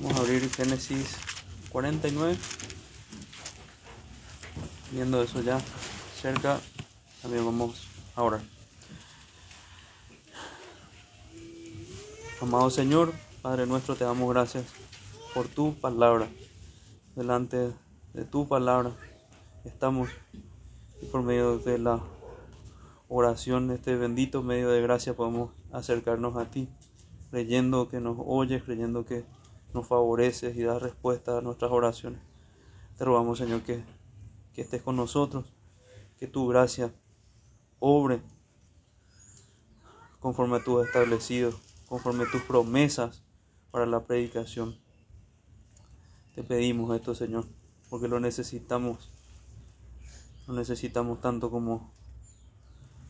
Vamos a abrir Génesis 49. Viendo eso ya cerca, también vamos a orar. Amado Señor, Padre nuestro, te damos gracias por tu palabra. Delante de tu palabra estamos y por medio de la oración, este bendito medio de gracia, podemos acercarnos a ti, creyendo que nos oyes, creyendo que nos favoreces y das respuesta a nuestras oraciones. Te rogamos, Señor, que, que estés con nosotros, que tu gracia obre conforme tú has establecido, conforme tus promesas para la predicación. Te pedimos esto, Señor, porque lo necesitamos. Lo necesitamos tanto como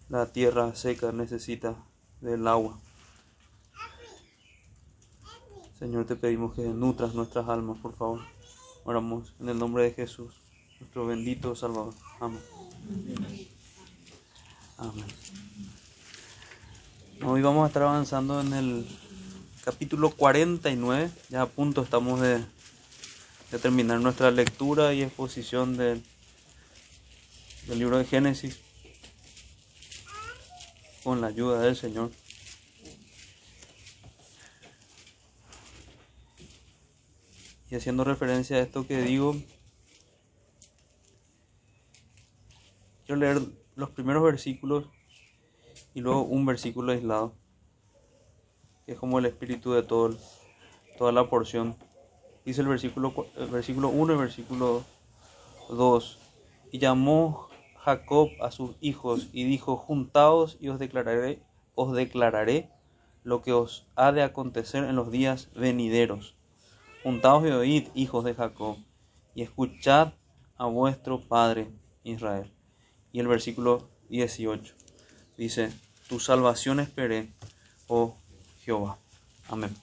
la tierra seca necesita del agua. Señor, te pedimos que nutras nuestras almas, por favor. Oramos en el nombre de Jesús, nuestro bendito Salvador. Amén. Amén. Hoy vamos a estar avanzando en el capítulo 49. Ya a punto estamos de, de terminar nuestra lectura y exposición del, del libro de Génesis con la ayuda del Señor. Y haciendo referencia a esto que digo, quiero leer los primeros versículos y luego un versículo aislado, que es como el espíritu de todo, toda la porción. Dice el versículo, el versículo 1 y versículo 2. Y llamó Jacob a sus hijos y dijo, juntaos y os declararé, os declararé lo que os ha de acontecer en los días venideros. Juntaos y oíd, hijos de Jacob, y escuchad a vuestro Padre Israel. Y el versículo 18 dice, tu salvación esperé, oh Jehová. Amén.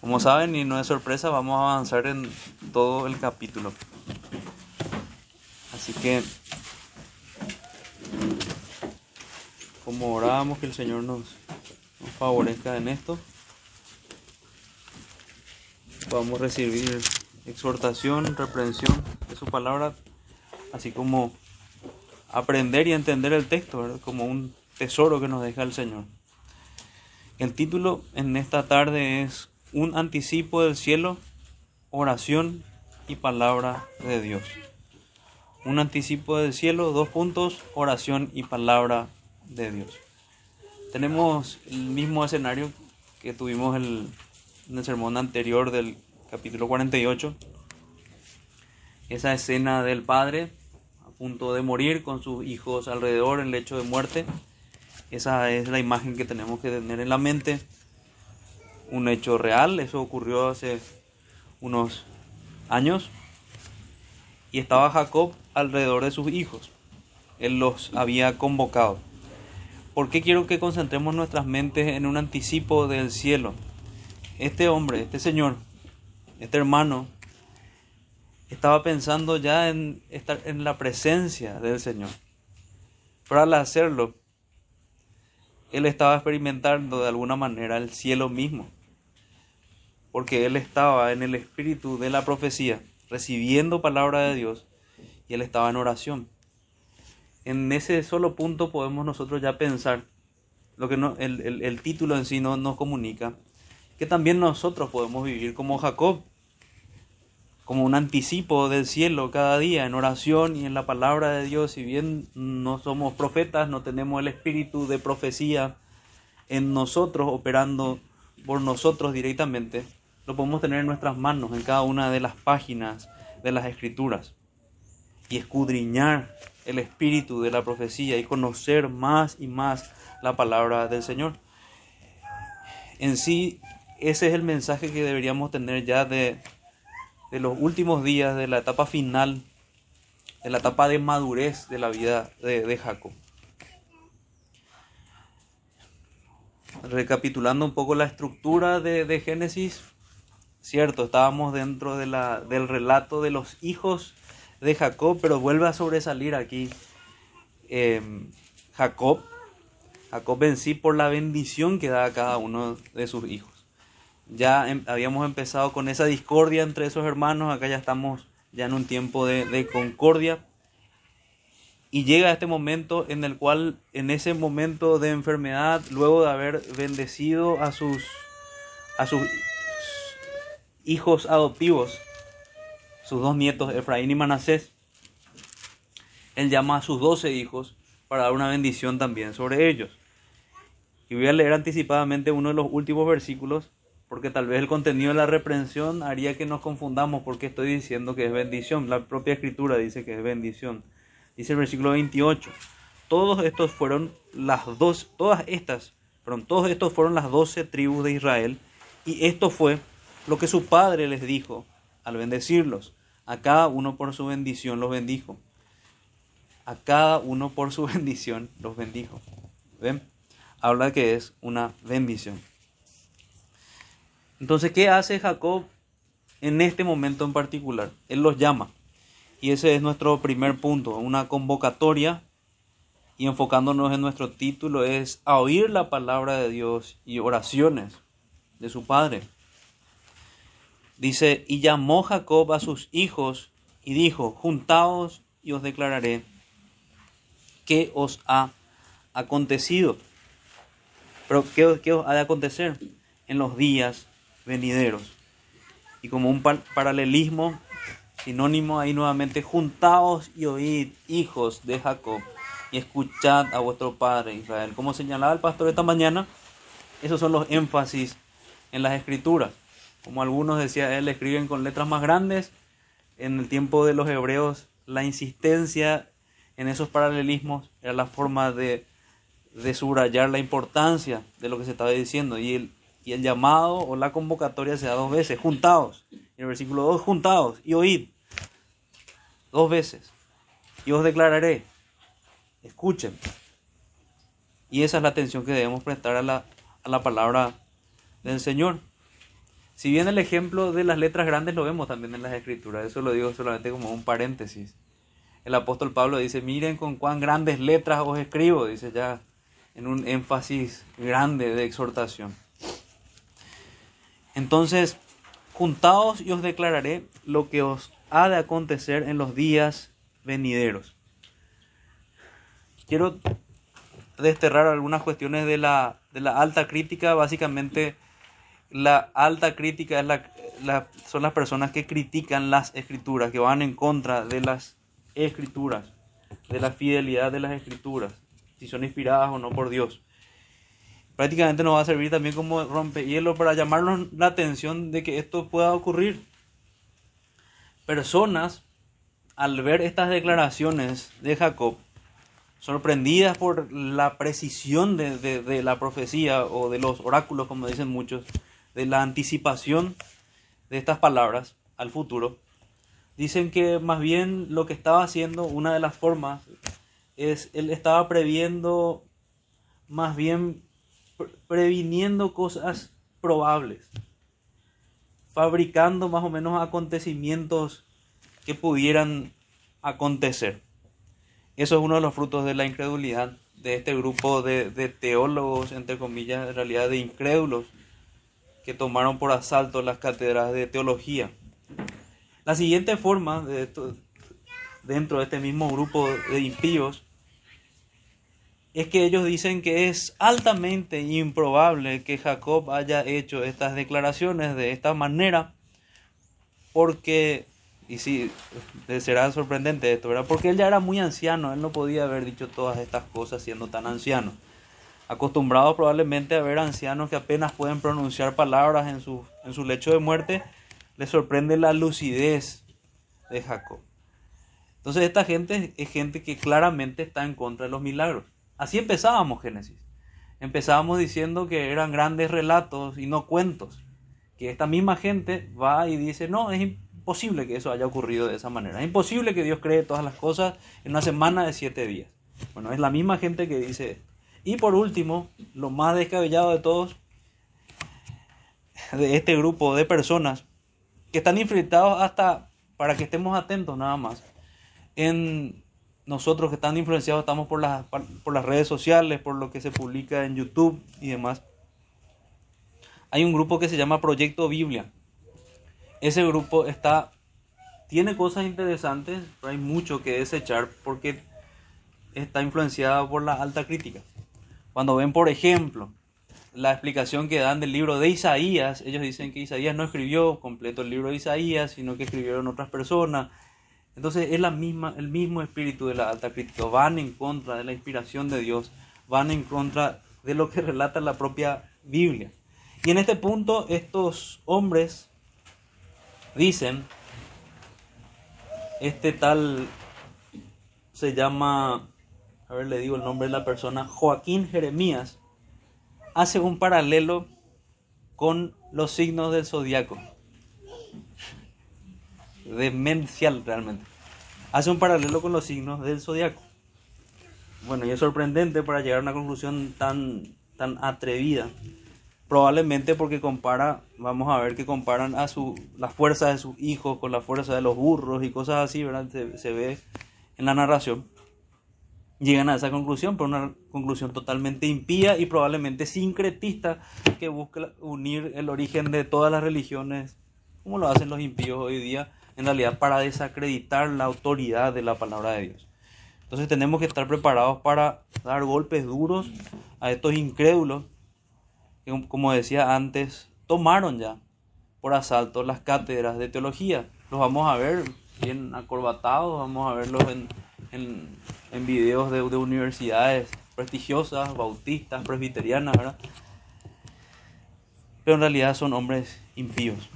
Como saben, y no es sorpresa, vamos a avanzar en todo el capítulo. Así que, como orábamos que el Señor nos, nos favorezca en esto, podamos recibir exhortación, reprensión de su palabra, así como aprender y entender el texto, como un tesoro que nos deja el Señor. El título en esta tarde es Un anticipo del cielo, oración y palabra de Dios. Un anticipo del cielo, dos puntos, oración y palabra de Dios. Tenemos el mismo escenario que tuvimos el, en el sermón anterior del capítulo 48. Esa escena del padre a punto de morir con sus hijos alrededor en lecho de muerte. Esa es la imagen que tenemos que tener en la mente. Un hecho real, eso ocurrió hace unos años. Y estaba Jacob alrededor de sus hijos. Él los había convocado. ¿Por qué quiero que concentremos nuestras mentes en un anticipo del cielo? Este hombre, este señor, este hermano, estaba pensando ya en estar en la presencia del Señor. Pero al hacerlo, él estaba experimentando de alguna manera el cielo mismo. Porque él estaba en el espíritu de la profecía, recibiendo palabra de Dios, y él estaba en oración. En ese solo punto podemos nosotros ya pensar lo que no, el, el, el título en sí no nos comunica, que también nosotros podemos vivir como Jacob, como un anticipo del cielo cada día en oración y en la palabra de Dios. Si bien no somos profetas, no tenemos el espíritu de profecía en nosotros, operando por nosotros directamente, lo podemos tener en nuestras manos, en cada una de las páginas de las escrituras. Y escudriñar el espíritu de la profecía y conocer más y más la palabra del Señor. En sí, ese es el mensaje que deberíamos tener ya de, de los últimos días, de la etapa final, de la etapa de madurez de la vida de, Jacob. Recapitulando un poco la estructura de, de Génesis, cierto, estábamos dentro de la, del relato de los hijos de Jacob, pero vuelve a sobresalir aquí eh, Jacob, Jacob en sí por la bendición que da a cada uno de sus hijos. Ya em- habíamos empezado con esa discordia entre esos hermanos, acá ya estamos ya en un tiempo de, de concordia. Y llega este momento en el cual, en ese momento de enfermedad, luego de haber bendecido a sus, a sus hijos adoptivos, sus dos nietos, Efraín y Manasés, él llama a sus doce hijos para dar una bendición también sobre ellos. Y voy a leer anticipadamente uno de los últimos versículos, porque tal vez el contenido de la reprensión haría que nos confundamos porque estoy diciendo que es bendición. La propia escritura dice que es bendición. Dice el versículo 28. Todos estos fueron las dos, todas estas, perdón, todos estos fueron las doce tribus de Israel, y esto fue lo que su padre les dijo al bendecirlos. A cada uno por su bendición los bendijo. A cada uno por su bendición los bendijo. ¿Ven? Habla que es una bendición. Entonces, ¿qué hace Jacob en este momento en particular? Él los llama. Y ese es nuestro primer punto, una convocatoria. Y enfocándonos en nuestro título es a oír la palabra de Dios y oraciones de su padre. Dice, y llamó Jacob a sus hijos y dijo, juntaos y os declararé qué os ha acontecido. Pero ¿qué, qué os ha de acontecer en los días venideros? Y como un par paralelismo, sinónimo ahí nuevamente, juntaos y oíd, hijos de Jacob, y escuchad a vuestro padre Israel. Como señalaba el pastor esta mañana, esos son los énfasis en las escrituras. Como algunos decía él, escriben con letras más grandes. En el tiempo de los hebreos, la insistencia en esos paralelismos era la forma de, de subrayar la importancia de lo que se estaba diciendo. Y el, y el llamado o la convocatoria se da dos veces, juntados. En el versículo 2, juntados y oíd. Dos veces. Y os declararé, escuchen. Y esa es la atención que debemos prestar a la, a la palabra del Señor. Si bien el ejemplo de las letras grandes lo vemos también en las escrituras, eso lo digo solamente como un paréntesis. El apóstol Pablo dice, miren con cuán grandes letras os escribo, dice ya en un énfasis grande de exhortación. Entonces, juntaos y os declararé lo que os ha de acontecer en los días venideros. Quiero desterrar algunas cuestiones de la, de la alta crítica, básicamente la alta crítica es la, son las personas que critican las escrituras, que van en contra de las escrituras, de la fidelidad de las escrituras, si son inspiradas o no por Dios. Prácticamente nos va a servir también como rompehielo para llamarnos la atención de que esto pueda ocurrir. Personas, al ver estas declaraciones de Jacob, sorprendidas por la precisión de, de, de la profecía o de los oráculos, como dicen muchos, de la anticipación de estas palabras al futuro, dicen que más bien lo que estaba haciendo, una de las formas, es él estaba previendo, más bien previniendo cosas probables, fabricando más o menos acontecimientos que pudieran acontecer. Eso es uno de los frutos de la incredulidad de este grupo de, de teólogos, entre comillas, en realidad de incrédulos, que tomaron por asalto las cátedras de teología. La siguiente forma dentro de este mismo grupo de impíos es que ellos dicen que es altamente improbable que Jacob haya hecho estas declaraciones de esta manera porque, y sí, será sorprendente esto, ¿verdad? Porque él ya era muy anciano, él no podía haber dicho todas estas cosas siendo tan anciano acostumbrados probablemente a ver ancianos que apenas pueden pronunciar palabras en su, en su lecho de muerte, les sorprende la lucidez de Jacob. Entonces esta gente es gente que claramente está en contra de los milagros. Así empezábamos Génesis. Empezábamos diciendo que eran grandes relatos y no cuentos. Que esta misma gente va y dice, no, es imposible que eso haya ocurrido de esa manera. Es imposible que Dios cree todas las cosas en una semana de siete días. Bueno, es la misma gente que dice. Y por último, lo más descabellado de todos, de este grupo de personas que están infiltrados hasta, para que estemos atentos nada más, en nosotros que están influenciados estamos por las, por las redes sociales, por lo que se publica en YouTube y demás. hay un grupo que se llama Proyecto Biblia. Ese grupo está, tiene cosas interesantes, pero hay mucho que desechar porque está influenciada por la alta crítica. Cuando ven, por ejemplo, la explicación que dan del libro de Isaías, ellos dicen que Isaías no escribió completo el libro de Isaías, sino que escribieron otras personas. Entonces es la misma, el mismo espíritu de la alta crítica. Van en contra de la inspiración de Dios, van en contra de lo que relata la propia Biblia. Y en este punto estos hombres dicen, este tal se llama, a ver, le digo el nombre de la persona, Joaquín Jeremías, hace un paralelo con los signos del zodiaco. Demencial realmente. Hace un paralelo con los signos del zodiaco. Bueno, y es sorprendente para llegar a una conclusión tan, tan atrevida. Probablemente porque compara, vamos a ver que comparan a su, la fuerza de sus hijos con la fuerza de los burros y cosas así, ¿verdad? Se, se ve en la narración llegan a esa conclusión, pero una conclusión totalmente impía y probablemente sincretista que busca unir el origen de todas las religiones, como lo hacen los impíos hoy día, en realidad para desacreditar la autoridad de la palabra de Dios. Entonces tenemos que estar preparados para dar golpes duros a estos incrédulos que, como decía antes, tomaron ya por asalto las cátedras de teología. Los vamos a ver bien acorbatados, vamos a verlos en en, videos de, de, universidades prestigiosas, bautistas, presbiterianas, ¿verdad? Pero en realidad son hombres impíos.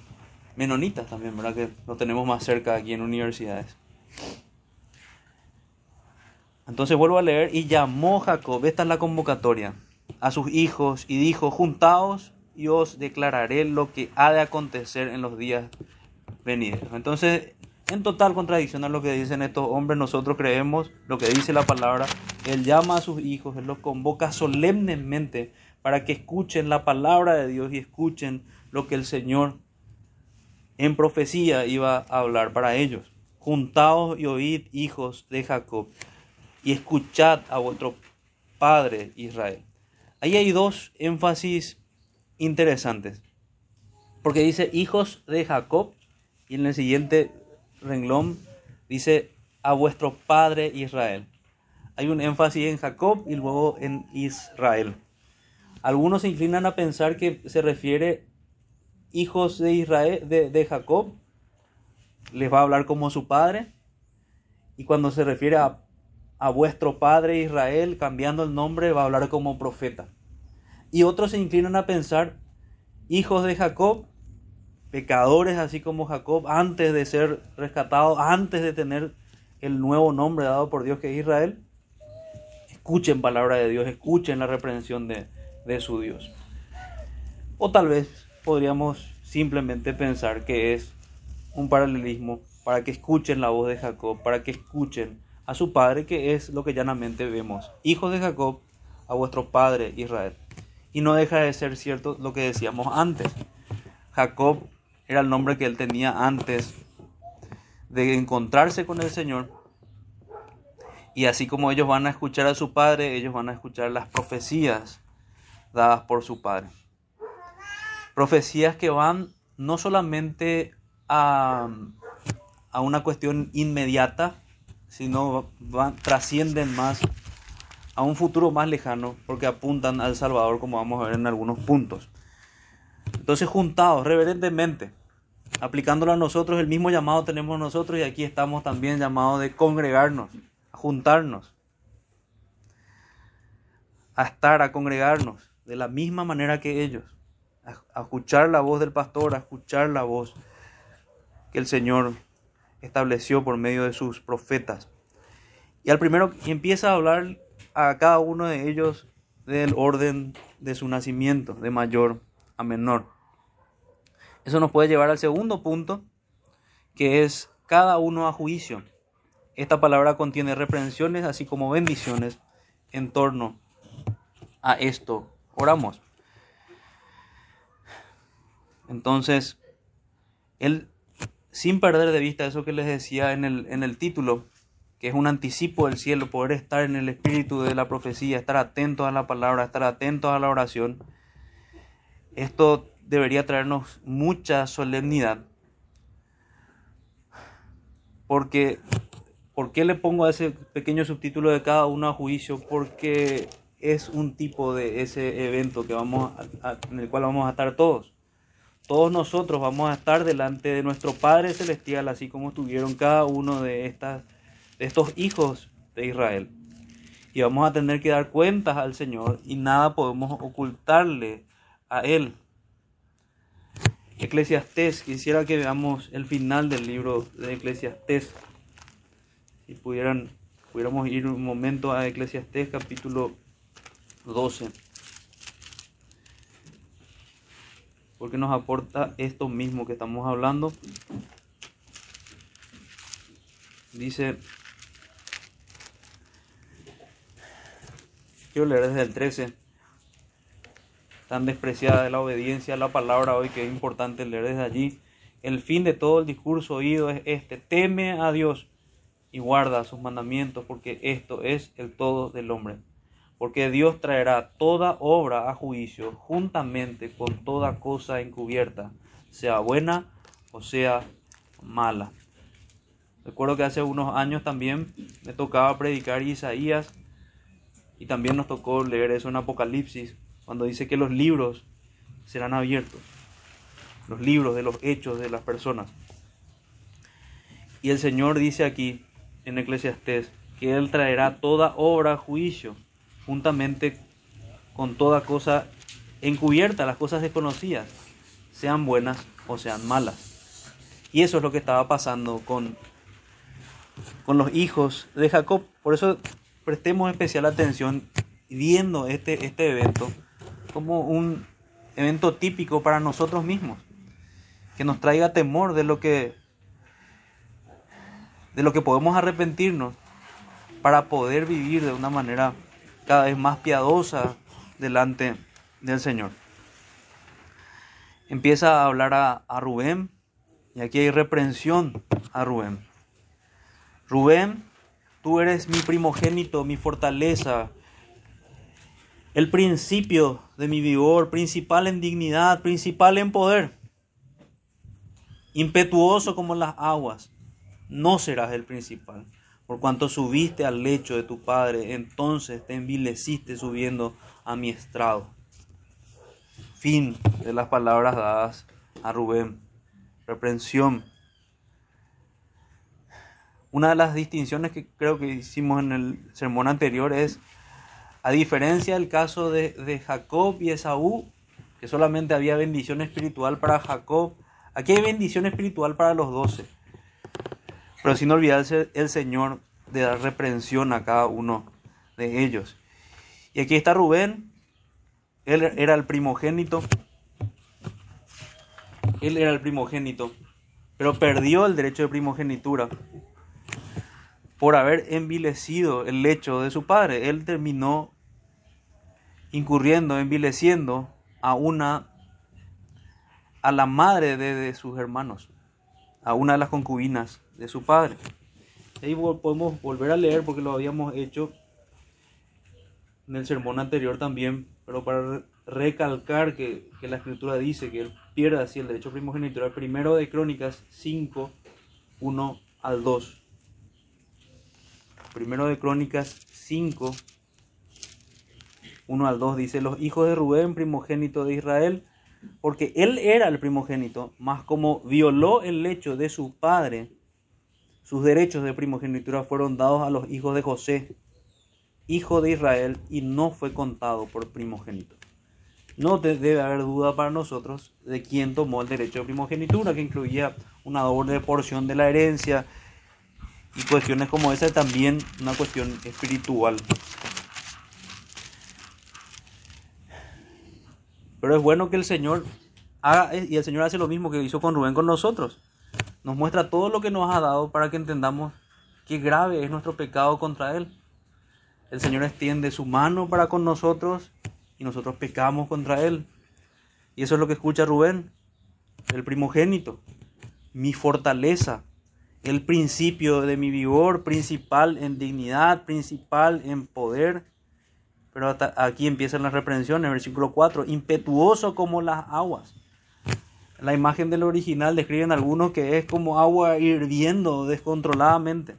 Menonitas también, ¿verdad? Que lo tenemos más cerca aquí en universidades. Entonces vuelvo a leer, y llamó Jacob, esta es la convocatoria, a sus hijos y dijo, juntaos y os declararé lo que ha de acontecer en los días venideros. Entonces en total contradicción a lo que dicen estos hombres, nosotros creemos lo que dice la palabra. Él llama a sus hijos, Él los convoca solemnemente para que escuchen la palabra de Dios y escuchen lo que el Señor en profecía iba a hablar para ellos. Juntaos y oíd, hijos de Jacob, y escuchad a vuestro Padre Israel. Ahí hay dos énfasis interesantes. Porque dice hijos de Jacob y en el siguiente renglón dice a vuestro padre Israel. Hay un énfasis en Jacob y luego en Israel. Algunos se inclinan a pensar que se refiere hijos de Israel, de, Jacob, les va a hablar como su padre. Y cuando se refiere a, a vuestro padre Israel, cambiando el nombre, va a hablar como profeta. Y otros se inclinan a pensar hijos de Jacob pecadores así como Jacob, antes de ser rescatados, antes de tener el nuevo nombre dado por Dios que es Israel, escuchen palabra de Dios, escuchen la reprensión de, de su Dios. O tal vez podríamos simplemente pensar que es un paralelismo para que escuchen la voz de Jacob, para que escuchen a su padre, que es lo que llanamente vemos. Hijos de Jacob, a vuestro padre Israel. Y no deja de ser cierto lo que decíamos antes. Jacob era el nombre que él tenía antes de encontrarse con el Señor. Y así como ellos van a escuchar a su padre, ellos van a escuchar las profecías dadas por su padre. Profecías que van no solamente a, a una cuestión inmediata, sino van, trascienden más a un futuro más lejano, porque apuntan al Salvador, como vamos a ver en algunos puntos. Entonces, juntados reverentemente, aplicándolo a nosotros, el mismo llamado tenemos nosotros y aquí estamos también llamados de congregarnos, a juntarnos, a estar, a congregarnos de la misma manera que ellos, a, escuchar la voz del pastor, a escuchar la voz que el Señor estableció por medio de sus profetas. Y al primero empieza a hablar a cada uno de ellos del orden de su nacimiento, de mayor a menor. Eso nos puede llevar al segundo punto, que es cada uno a juicio. Esta palabra contiene reprensiones así como bendiciones en torno a esto. Oramos. Entonces, él, sin perder de vista eso que les decía en el, en el título, que es un anticipo del cielo, poder estar en el espíritu de la profecía, estar atentos a la palabra, estar atentos a la oración, esto debería traernos mucha solemnidad. Porque, ¿por qué le pongo a ese pequeño subtítulo de cada uno a juicio? Porque es un tipo de ese evento que vamos en el cual vamos a estar todos. Todos nosotros vamos a estar delante de nuestro Padre Celestial, así como estuvieron cada uno de, estas, de estos hijos de Israel. Y vamos a tener que dar cuentas al Señor y nada podemos ocultarle a Él. Eclesiastés, quisiera que veamos el final del libro de Eclesiastés. Si pudieran, pudiéramos ir un momento a Eclesiastés capítulo 12. Porque nos aporta esto mismo que estamos hablando. Dice, quiero leer desde el 13, tan despreciada de la obediencia a la palabra hoy que es importante leer desde allí. El fin de todo el discurso oído es este, teme a Dios y guarda sus mandamientos, porque esto es el todo del hombre porque Dios traerá toda obra a juicio juntamente con toda cosa encubierta, sea buena o sea mala. Recuerdo que hace unos años también me tocaba predicar Isaías y también nos tocó leer eso en Apocalipsis, cuando dice que los libros serán abiertos, los libros de los hechos de las personas. Y el Señor dice aquí en Eclesiastés que Él traerá toda obra a juicio juntamente con toda cosa encubierta, las cosas desconocidas, sean buenas o sean malas. Y eso es lo que estaba pasando con, con los hijos de Jacob. Por eso prestemos especial atención viendo este, este evento como un evento típico para nosotros mismos, que nos traiga temor de lo que de lo que podemos arrepentirnos para poder vivir de una manera cada vez más piadosa delante del Señor. Empieza a hablar a, Rubén y aquí hay reprensión a Rubén. Rubén, tú eres mi primogénito, mi fortaleza, el principio de mi vigor, principal en dignidad, principal en poder, impetuoso como las aguas, no serás el principal. Por cuanto subiste al lecho de tu padre, entonces te envileciste subiendo a mi estrado. Fin de las palabras dadas a Rubén. Reprensión. Una de las distinciones que creo que hicimos en el sermón anterior es, a diferencia del caso de, Jacob y Esaú, que solamente había bendición espiritual para Jacob, aquí hay bendición espiritual para los doce. Pero sin olvidarse el Señor de dar reprensión a cada uno de ellos. Y aquí está Rubén, él era el primogénito. Él era el primogénito, pero perdió el derecho de primogenitura por haber envilecido el lecho de su padre. Él terminó incurriendo, envileciendo a una a la madre de sus hermanos, a una de las concubinas de su padre. Ahí podemos volver a leer porque lo habíamos hecho en el sermón anterior también, pero para recalcar que, la escritura dice que él pierde así el derecho primogenitura, primero de Crónicas 5, 1 al 2. Primero de Crónicas 5, 1 al 2 dice, los hijos de Rubén, primogénito de Israel, porque él era el primogénito, mas como violó el lecho de su padre, sus derechos de primogenitura fueron dados a los hijos de José, hijo de Israel, y no fue contado por primogénito. No debe haber duda para nosotros de quién tomó el derecho de primogenitura, que incluía una doble porción de la herencia y cuestiones como esa, también una cuestión espiritual. Pero es bueno que el Señor haga, y el Señor hace lo mismo que hizo con Rubén con nosotros nos muestra todo lo que nos ha dado para que entendamos qué grave es nuestro pecado contra Él. El Señor extiende su mano para con nosotros y nosotros pecamos contra Él. Y eso es lo que escucha Rubén, el primogénito, mi fortaleza, el principio de mi vigor, principal en dignidad, principal en poder. Pero aquí empiezan las reprensiones, versículo 4, impetuoso como las aguas. La imagen del original describen algunos que es como agua hirviendo descontroladamente.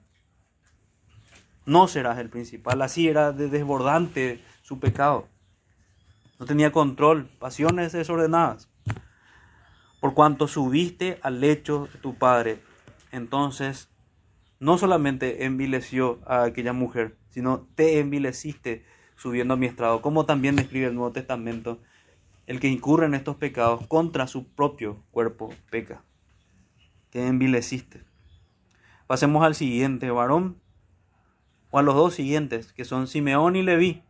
No serás el principal, así era de desbordante su pecado. No tenía control, pasiones desordenadas. Por cuanto subiste al lecho de tu padre, entonces no solamente envileció a aquella mujer, sino te envileciste subiendo a mi estrado, como también describe el Nuevo Testamento, el que incurre en estos pecados contra su propio cuerpo peca. Te envileciste. Pasemos al siguiente varón, o a los dos siguientes, que son Simeón y Leví.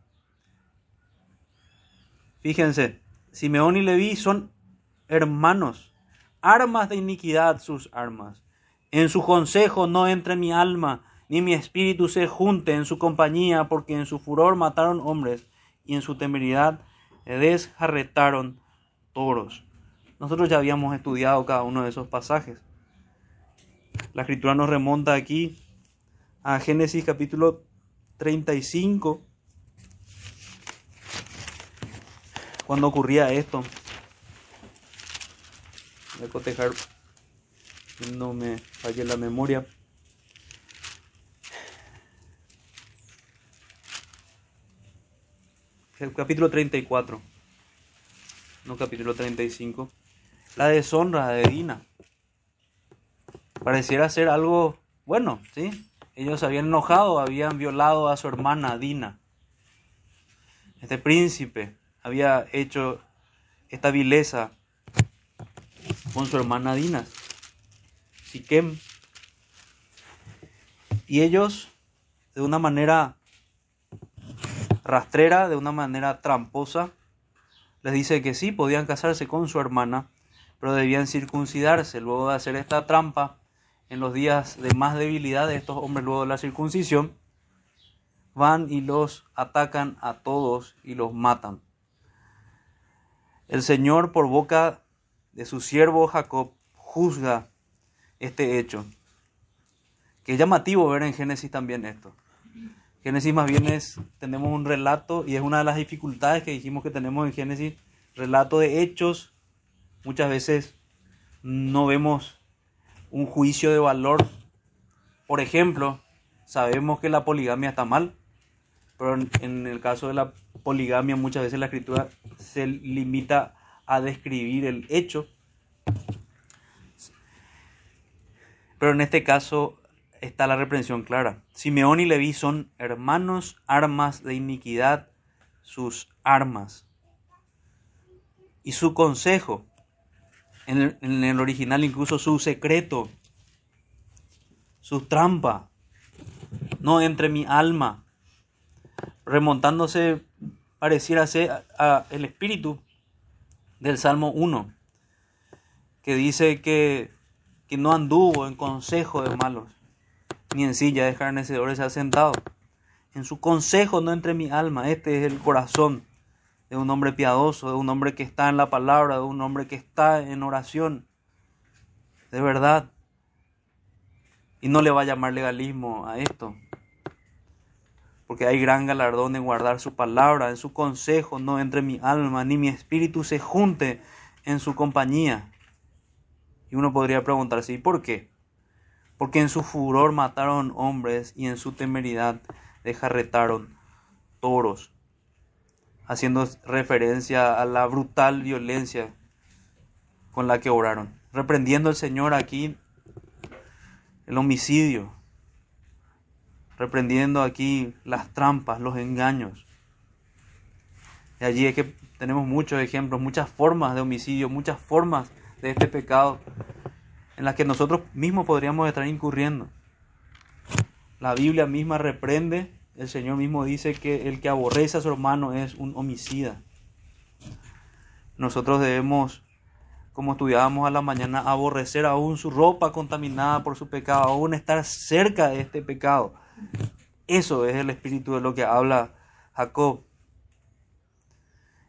Fíjense, Simeón y Leví son hermanos, armas de iniquidad sus armas. En su consejo no entre mi alma, ni mi espíritu se junte en su compañía, porque en su furor mataron hombres, y en su temeridad desjarretaron toros. Nosotros ya habíamos estudiado cada uno de esos pasajes. La escritura nos remonta aquí a Génesis capítulo 35, cuando ocurría esto. Voy a cotejar no me falle la memoria. El capítulo 34, no capítulo 35. La deshonra de Dina. Pareciera ser algo bueno, ¿sí? Ellos habían enojado, habían violado a su hermana Dina. Este príncipe había hecho esta vileza con su hermana Dina. Siquem. Y ellos, de una manera rastrera, de una manera tramposa, les dice que sí, podían casarse con su hermana, pero debían circuncidarse. Luego de hacer esta trampa, en los días de más debilidad de estos hombres, luego de la circuncisión, van y los atacan a todos y los matan. El Señor, por boca de su siervo Jacob, juzga este hecho. Que es llamativo ver en Génesis también esto. Génesis más bien es, tenemos un relato y es una de las dificultades que dijimos que tenemos en Génesis, relato de hechos. Muchas veces no vemos un juicio de valor. Por ejemplo, sabemos que la poligamia está mal, pero en el caso de la poligamia muchas veces la escritura se limita a describir el hecho Pero en este caso está la reprensión clara. Simeón y Leví son hermanos, armas de iniquidad, sus armas. Y su consejo, en el, original incluso su secreto, su trampa, no entre mi alma, remontándose pareciera ser a el espíritu del Salmo 1, que dice que que no anduvo en consejo de malos, ni en silla de escarnecedores se ha sentado. En su consejo no entre mi alma. Este es el corazón de un hombre piadoso, de un hombre que está en la palabra, de un hombre que está en oración. De verdad. Y no le va a llamar legalismo a esto. Porque hay gran galardón en guardar su palabra, en su consejo no entre mi alma, ni mi espíritu se junte en su compañía. Y uno podría preguntarse, ¿y por qué? Porque en su furor mataron hombres y en su temeridad desjarretaron toros, haciendo referencia a la brutal violencia con la que oraron, reprendiendo el Señor aquí el homicidio, reprendiendo aquí las trampas, los engaños. Y allí es que tenemos muchos ejemplos, muchas formas de homicidio, muchas formas de este pecado en las que nosotros mismos podríamos estar incurriendo. La Biblia misma reprende, el Señor mismo dice que el que aborrece a su hermano es un homicida. Nosotros debemos, como estudiábamos a la mañana, aborrecer aún su ropa contaminada por su pecado, aún estar cerca de este pecado. Eso es el espíritu de lo que habla Jacob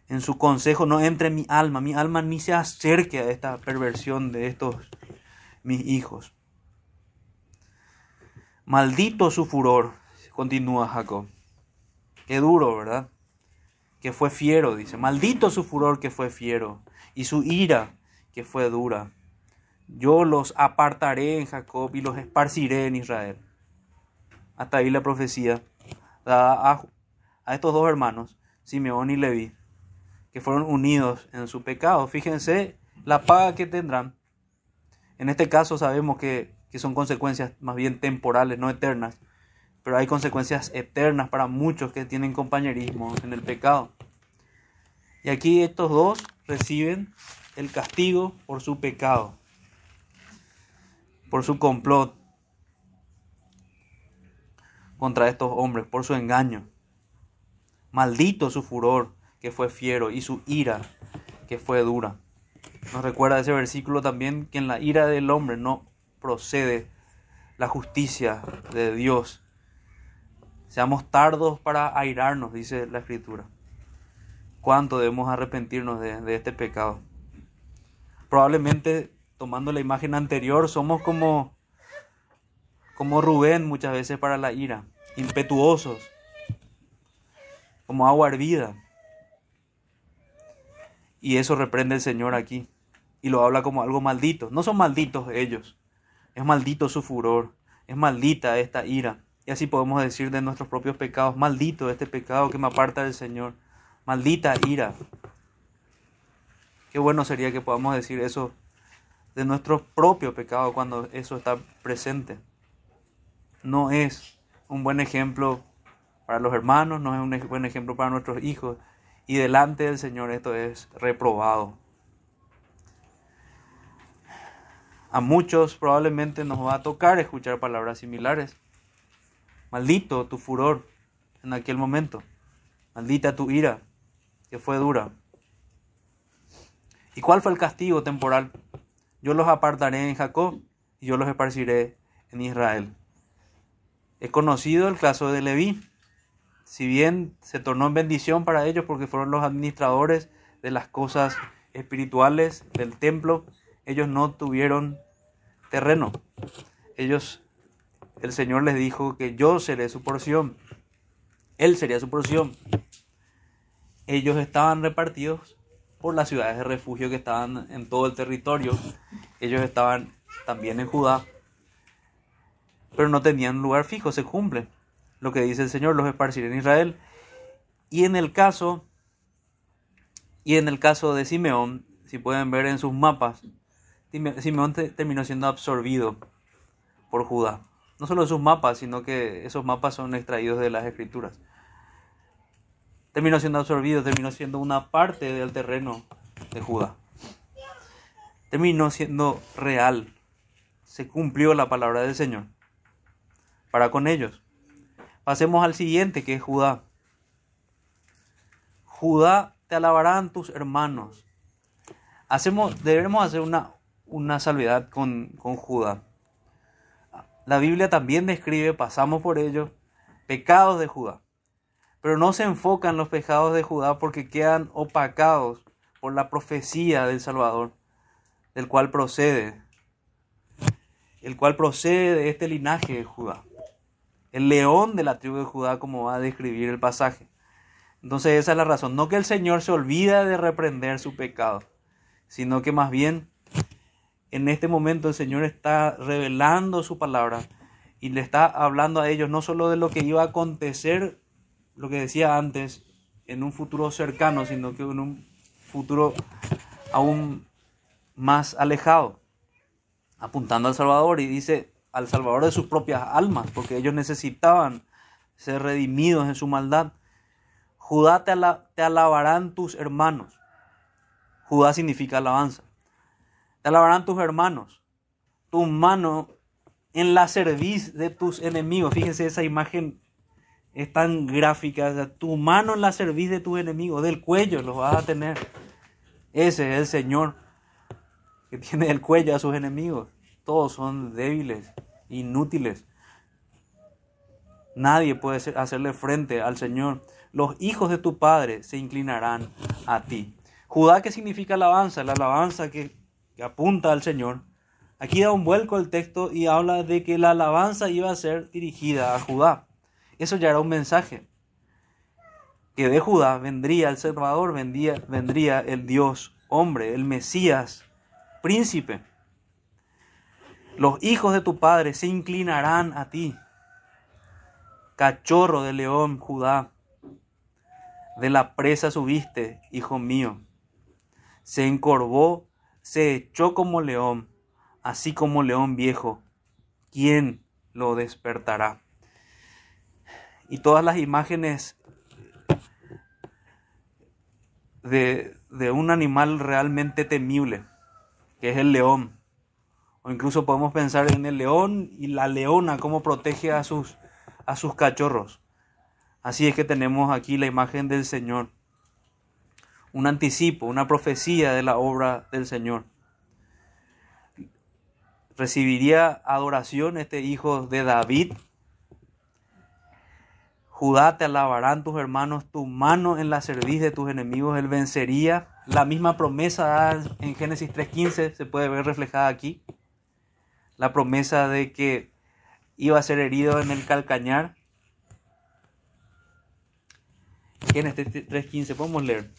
en su consejo no entre mi alma, mi alma ni se acerque a esta perversión de estos mis hijos. Maldito su furor, continúa Jacob. Qué duro, ¿verdad? Que fue fiero, dice. Maldito su furor que fue fiero, y su ira que fue dura. Yo los apartaré en Jacob y los esparciré en Israel. Hasta ahí la profecía dada a, estos dos hermanos, Simeón y Leví, que fueron unidos en su pecado. Fíjense la paga que tendrán. En este caso sabemos que, que son consecuencias más bien temporales, no eternas, pero hay consecuencias eternas para muchos que tienen compañerismo en el pecado. Y aquí estos dos reciben el castigo por su pecado, por su complot contra estos hombres, por su engaño. Maldito su furor, que fue fiero, y su ira, que fue dura. Nos recuerda ese versículo también que en la ira del hombre no procede la justicia de Dios. Seamos tardos para airarnos, dice la Escritura. ¿Cuánto debemos arrepentirnos de, este pecado? Probablemente, tomando la imagen anterior, somos como, como Rubén muchas veces para la ira, impetuosos, como agua hervida. Y eso reprende el Señor aquí. Y lo habla como algo maldito. No son malditos ellos. Es maldito su furor. Es maldita esta ira. Y así podemos decir de nuestros propios pecados. Maldito este pecado que me aparta del Señor. Maldita ira. Qué bueno sería que podamos decir eso de nuestro propio pecado cuando eso está presente. No es un buen ejemplo para los hermanos, no es un buen ejemplo para nuestros hijos. Y delante del Señor esto es reprobado. A muchos probablemente nos va a tocar escuchar palabras similares. Maldito tu furor en aquel momento. Maldita tu ira, que fue dura. ¿Y cuál fue el castigo temporal? Yo los apartaré en Jacob y yo los esparciré en Israel. He conocido el caso de Leví. Si bien se tornó en bendición para ellos porque fueron los administradores de las cosas espirituales del templo, ellos no tuvieron terreno. Ellos, el Señor les dijo que yo seré su porción. Él sería su porción. Ellos estaban repartidos por las ciudades de refugio que estaban en todo el territorio. Ellos estaban también en Judá, pero no tenían lugar fijo, se cumple lo que dice el Señor, los esparciré en Israel. Y en el caso, y en el caso de Simeón, si pueden ver en sus mapas, Simeón terminó siendo absorbido por Judá. No solo sus mapas, sino que esos mapas son extraídos de las escrituras terminó siendo absorbido, terminó siendo una parte del terreno de Judá. Terminó siendo real. Se cumplió la palabra del Señor para con ellos. Pasemos al siguiente, que es Judá. Judá te alabarán tus hermanos. Hacemos, debemos hacer una, una salvedad con, con Judá. La Biblia también describe, pasamos por ello, pecados de Judá pero no se enfocan los pecados de Judá porque quedan opacados por la profecía del Salvador, del cual procede, el cual procede de este linaje de Judá, el león de la tribu de Judá, como va a describir el pasaje. Entonces esa es la razón, no que el Señor se olvida de reprender su pecado, sino que más bien en este momento el Señor está revelando su palabra y le está hablando a ellos no solo de lo que iba a acontecer lo que decía antes, en un futuro cercano, sino que en un futuro aún más alejado, apuntando al Salvador y dice al Salvador de sus propias almas, porque ellos necesitaban ser redimidos en su maldad. Judá te, te alabarán tus hermanos. Judá significa alabanza. Te alabarán tus hermanos. Tu mano en la cerviz de tus enemigos. Fíjense esa imagen es tan gráfica. tu mano en la cerviz de tus enemigos, del cuello los vas a tener. Ese es el Señor que tiene el cuello a sus enemigos. Todos son débiles, inútiles. Nadie puede hacerle frente al Señor. Los hijos de tu padre se inclinarán a ti. Judá, ¿qué significa alabanza? La alabanza que, que apunta al Señor. Aquí da un vuelco el texto y habla de que la alabanza iba a ser dirigida a Judá. Eso ya era un mensaje. Que de Judá vendría el Salvador, vendría, vendría el Dios hombre, el Mesías, príncipe. Los hijos de tu padre se inclinarán a ti. Cachorro de león, Judá, de la presa subiste, hijo mío. Se encorvó, se echó como león, así como león viejo. ¿Quién lo despertará? Y todas las imágenes de, de un animal realmente temible, que es el león. O incluso podemos pensar en el león y la leona, cómo protege a sus, a sus cachorros. Así es que tenemos aquí la imagen del Señor, un anticipo, una profecía de la obra del Señor. Recibiría adoración este hijo de David. Judá te alabarán tus hermanos, tu mano en la cerviz de tus enemigos, él vencería. La misma promesa en Génesis 3.15 se puede ver reflejada aquí. La promesa de que iba a ser herido en el calcañar Génesis 3.15, podemos leer.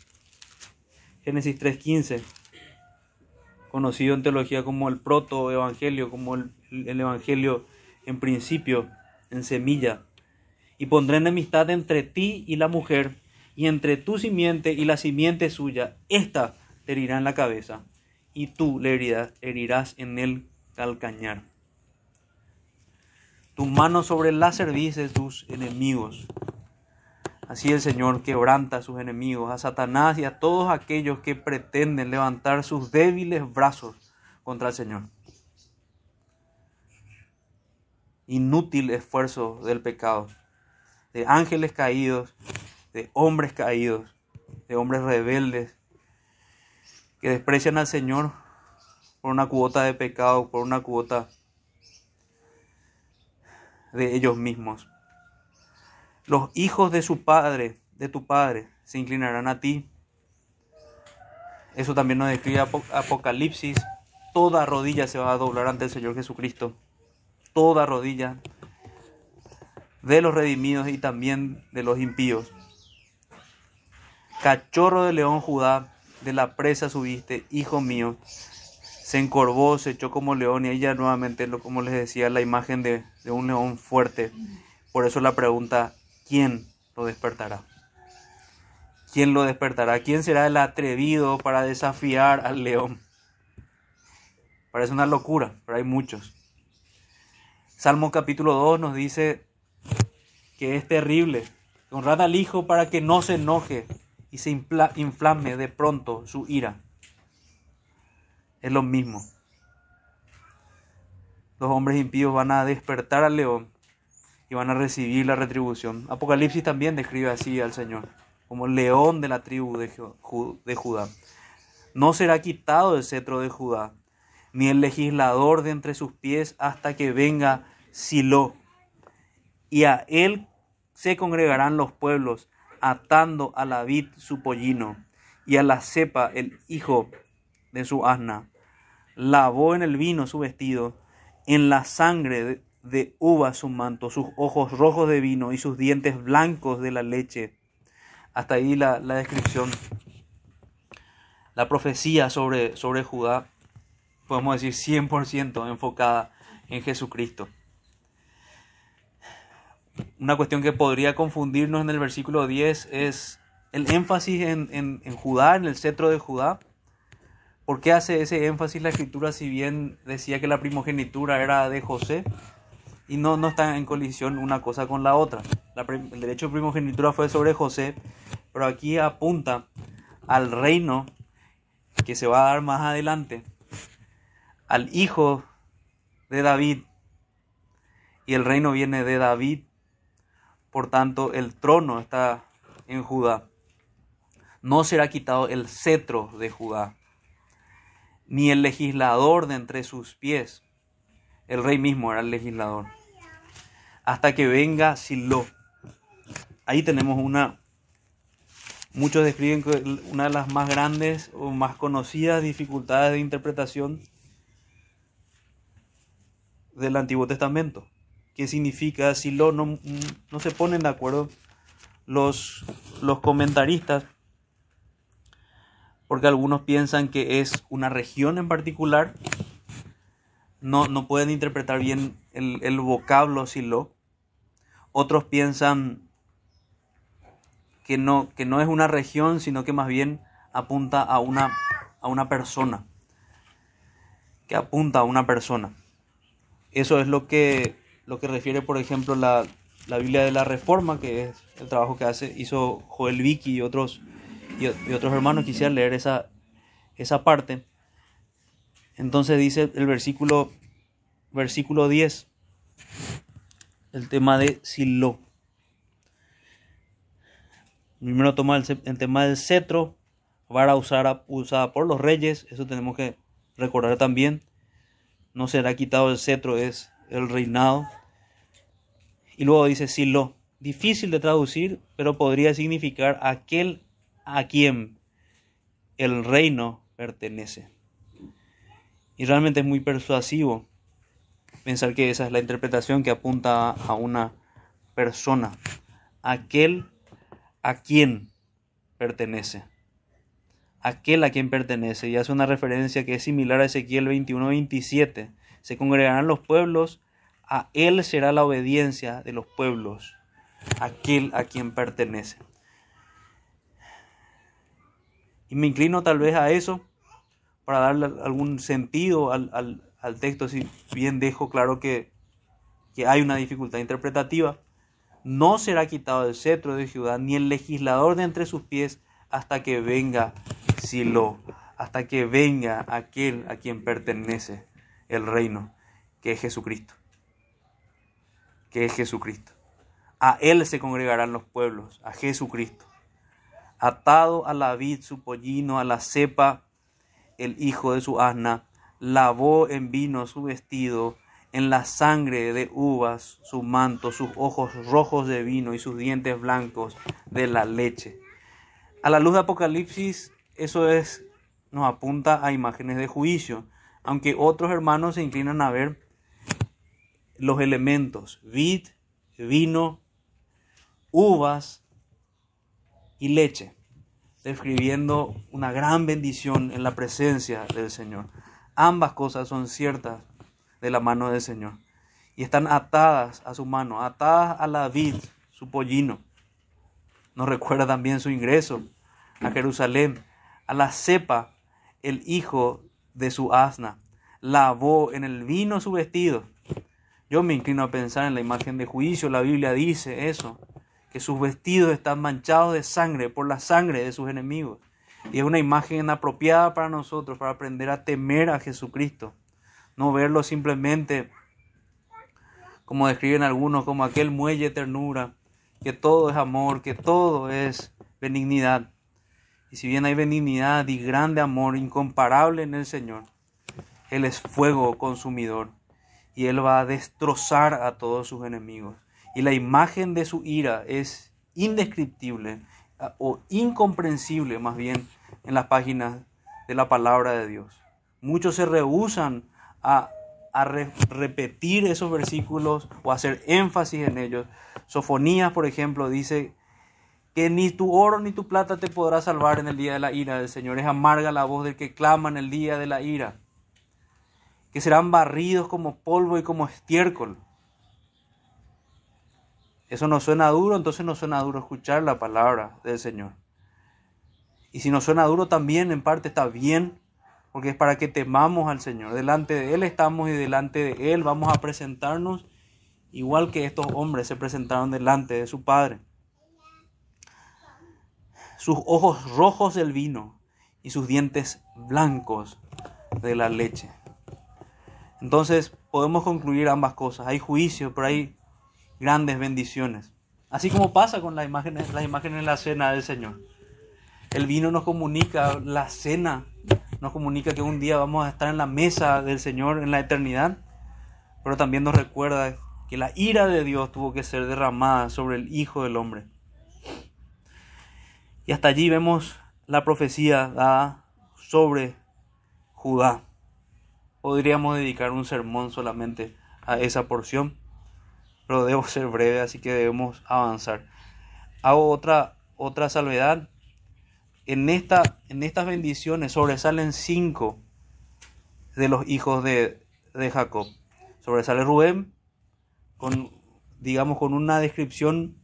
Génesis 3.15, conocido en teología como el proto-evangelio, como el, el, evangelio en principio, en semilla. Y pondré enemistad entre ti y la mujer, y entre tu simiente y la simiente suya. Esta te herirá en la cabeza, y tú le herirás, en el calcañar. Tu mano sobre la cerviz de tus enemigos Así el Señor quebranta a sus enemigos, a Satanás y a todos aquellos que pretenden levantar sus débiles brazos contra el Señor. Inútil esfuerzo del pecado, de ángeles caídos, de hombres caídos, de hombres rebeldes, que desprecian al Señor por una cuota de pecado, por una cuota de ellos mismos. Los hijos de su padre, de tu padre, se inclinarán a ti. Eso también nos describe Apocalipsis. Toda rodilla se va a doblar ante el Señor Jesucristo. Toda rodilla de los redimidos y también de los impíos. Cachorro de león Judá, de la presa subiste, hijo mío. Se encorvó, se echó como león y ella nuevamente, como les decía, la imagen de, de un león fuerte. Por eso la pregunta, ¿quién lo despertará? ¿Quién lo despertará? ¿Quién será el atrevido para desafiar al león? Parece una locura, pero hay muchos. Salmo capítulo 2 nos dice que es terrible. Honrad al Hijo para que no se enoje y se inflame de pronto su ira. Es lo mismo. Los hombres impíos van a despertar al león y van a recibir la retribución. Apocalipsis también describe así al Señor, como león de la tribu de, Judá. No será quitado el cetro de Judá, ni el legislador de entre sus pies hasta que venga Silo. Y a él se congregarán los pueblos, atando a la vid su pollino, y a la cepa el hijo de su asna. Lavó en el vino su vestido, en la sangre de uva su manto, sus ojos rojos de vino y sus dientes blancos de la leche. Hasta ahí la, descripción. La profecía sobre, sobre Judá, podemos decir 100% enfocada en Jesucristo. Una cuestión que podría confundirnos en el versículo 10 es el énfasis en, en Judá, en el cetro de Judá. ¿Por qué hace ese énfasis la escritura si bien decía que la primogenitura era de José? Y no, no están en colisión una cosa con la otra. el derecho de primogenitura fue sobre José, pero aquí apunta al reino que se va a dar más adelante, al hijo de David, y el reino viene de David, por tanto el trono está en Judá. No será quitado el cetro de Judá, ni el legislador de entre sus pies. El rey mismo era el legislador hasta que venga Silo. Ahí tenemos una, muchos describen una de las más grandes o más conocidas dificultades de interpretación del Antiguo Testamento. ¿Qué significa Silo? No, no se ponen de acuerdo los, los comentaristas porque algunos piensan que es una región en particular, no, no pueden interpretar bien el, el vocablo silo. Otros piensan que no, que no es una región, sino que más bien apunta a una, a una persona. Que apunta a una persona. Eso es lo que, lo que refiere, por ejemplo, la, la Biblia de la Reforma, que es el trabajo que hace, hizo Joel Vicky y otros, y, otros hermanos. Quisiera leer esa, esa parte. Entonces dice el versículo, versículo 10, el tema de Silo. Primero toma el, tema del cetro, vara usar, usada por los reyes, eso tenemos que recordar también. No será quitado el cetro, es el reinado. Y luego dice Silo, difícil de traducir, pero podría significar aquel a quien el reino pertenece. Y realmente es muy persuasivo pensar que esa es la interpretación que apunta a una persona, aquel a quien pertenece. Aquel a quien pertenece. Y hace una referencia que es similar a Ezequiel 21-27. Se congregarán los pueblos, a él será la obediencia de los pueblos, aquel a quien pertenece. Y me inclino tal vez a eso para darle algún sentido al, al, texto, si bien dejo claro que, que hay una dificultad interpretativa. No será quitado el cetro de Judá, ni el legislador de entre sus pies, hasta que venga Silo, hasta que venga aquel a quien pertenece el reino, que es Jesucristo. Que es Jesucristo. A él se congregarán los pueblos, a Jesucristo atado a la vid su pollino, a la cepa el hijo de su asna, lavó en vino su vestido, en la sangre de uvas su manto, sus ojos rojos de vino y sus dientes blancos de la leche. A la luz de Apocalipsis, eso es, nos apunta a imágenes de juicio, aunque otros hermanos se inclinan a ver los elementos, vid, vino, uvas y leche, describiendo una gran bendición en la presencia del Señor. Ambas cosas son ciertas de la mano del Señor y están atadas a su mano, atadas a la vid, su pollino. Nos recuerda también su ingreso a Jerusalén, a la cepa, el hijo de su asna, lavó en el vino su vestido. Yo me inclino a pensar en la imagen de juicio, la Biblia dice eso, que sus vestidos están manchados de sangre por la sangre de sus enemigos. Y es una imagen apropiada para nosotros, para aprender a temer a Jesucristo. No verlo simplemente, como describen algunos, como aquel muelle ternura, que todo es amor, que todo es benignidad. Y si bien hay benignidad y grande amor incomparable en el Señor, Él es fuego consumidor y Él va a destrozar a todos sus enemigos y la imagen de su ira es indescriptible ah, o incomprensible más bien en las páginas de la palabra de Dios. Muchos se rehusan a, repetir esos versículos o hacer énfasis en ellos. Sofonías, por ejemplo, dice que ni tu oro ni tu plata te podrá salvar en el día de la ira del Señor. Es amarga la voz del que clama en el día de la ira. Que serán barridos como polvo y como estiércol. Eso nos suena duro, entonces nos suena duro escuchar la palabra del Señor. Y si nos suena duro también, en parte está bien, porque es para que temamos al Señor. Delante de Él estamos y delante de Él vamos a presentarnos igual que estos hombres se presentaron delante de su Padre. Sus ojos rojos del vino y sus dientes blancos de la leche. Entonces podemos concluir ambas cosas. Hay juicio, pero hay grandes bendiciones. Así como pasa con las imágenes, las imágenes de la cena del Señor. El vino nos comunica, la cena nos comunica que un día vamos a estar en la mesa del Señor en la eternidad, pero también nos recuerda que la ira de Dios tuvo que ser derramada sobre el Hijo del Hombre. Y hasta allí vemos la profecía dada sobre Judá. Podríamos dedicar un sermón solamente a esa porción pero debo ser breve, así que debemos avanzar. Hago otra, otra salvedad. en, esta, en estas bendiciones sobresalen cinco de los hijos de, de Jacob. Sobresale Rubén con, digamos, con una descripción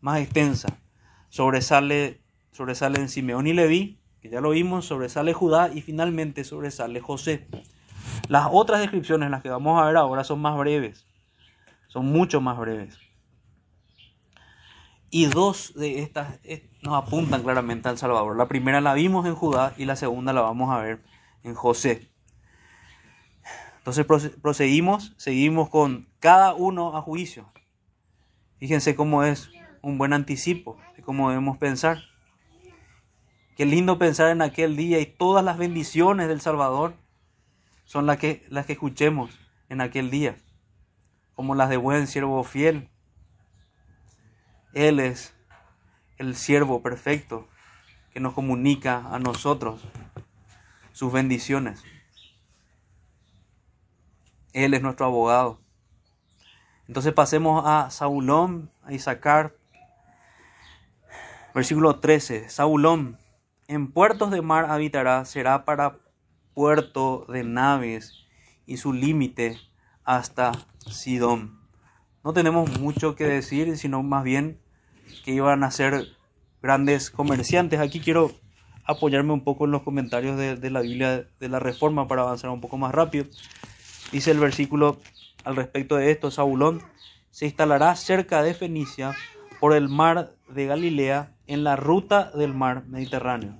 más extensa. Sobresale, sobresalen Simeón y Leví, que ya lo vimos, sobresale Judá y finalmente sobresale José. Las otras descripciones, las que vamos a ver ahora, son más breves, son mucho más breves. Y dos de estas eh, nos apuntan claramente al Salvador. La primera la vimos en Judá y la segunda la vamos a ver en José. Entonces proseguimos, seguimos con cada uno a juicio. Fíjense cómo es un buen anticipo de cómo debemos pensar. Qué lindo pensar en aquel día y todas las bendiciones del Salvador son las que, las que escuchemos en aquel día, como las de buen siervo fiel. Él es el siervo perfecto que nos comunica a nosotros sus bendiciones. Él es nuestro abogado. Entonces pasemos a Saulón, a Isaacar. Versículo 13. Saulón, en puertos de mar habitará, será para puerto de naves y su límite hasta Sidón. No tenemos mucho que decir, sino más bien que iban a ser grandes comerciantes. Aquí quiero apoyarme un poco en los comentarios de, la Biblia de la Reforma para avanzar un poco más rápido. Dice el versículo al respecto de esto, Saulón se instalará cerca de Fenicia por el mar de Galilea en la ruta del mar Mediterráneo.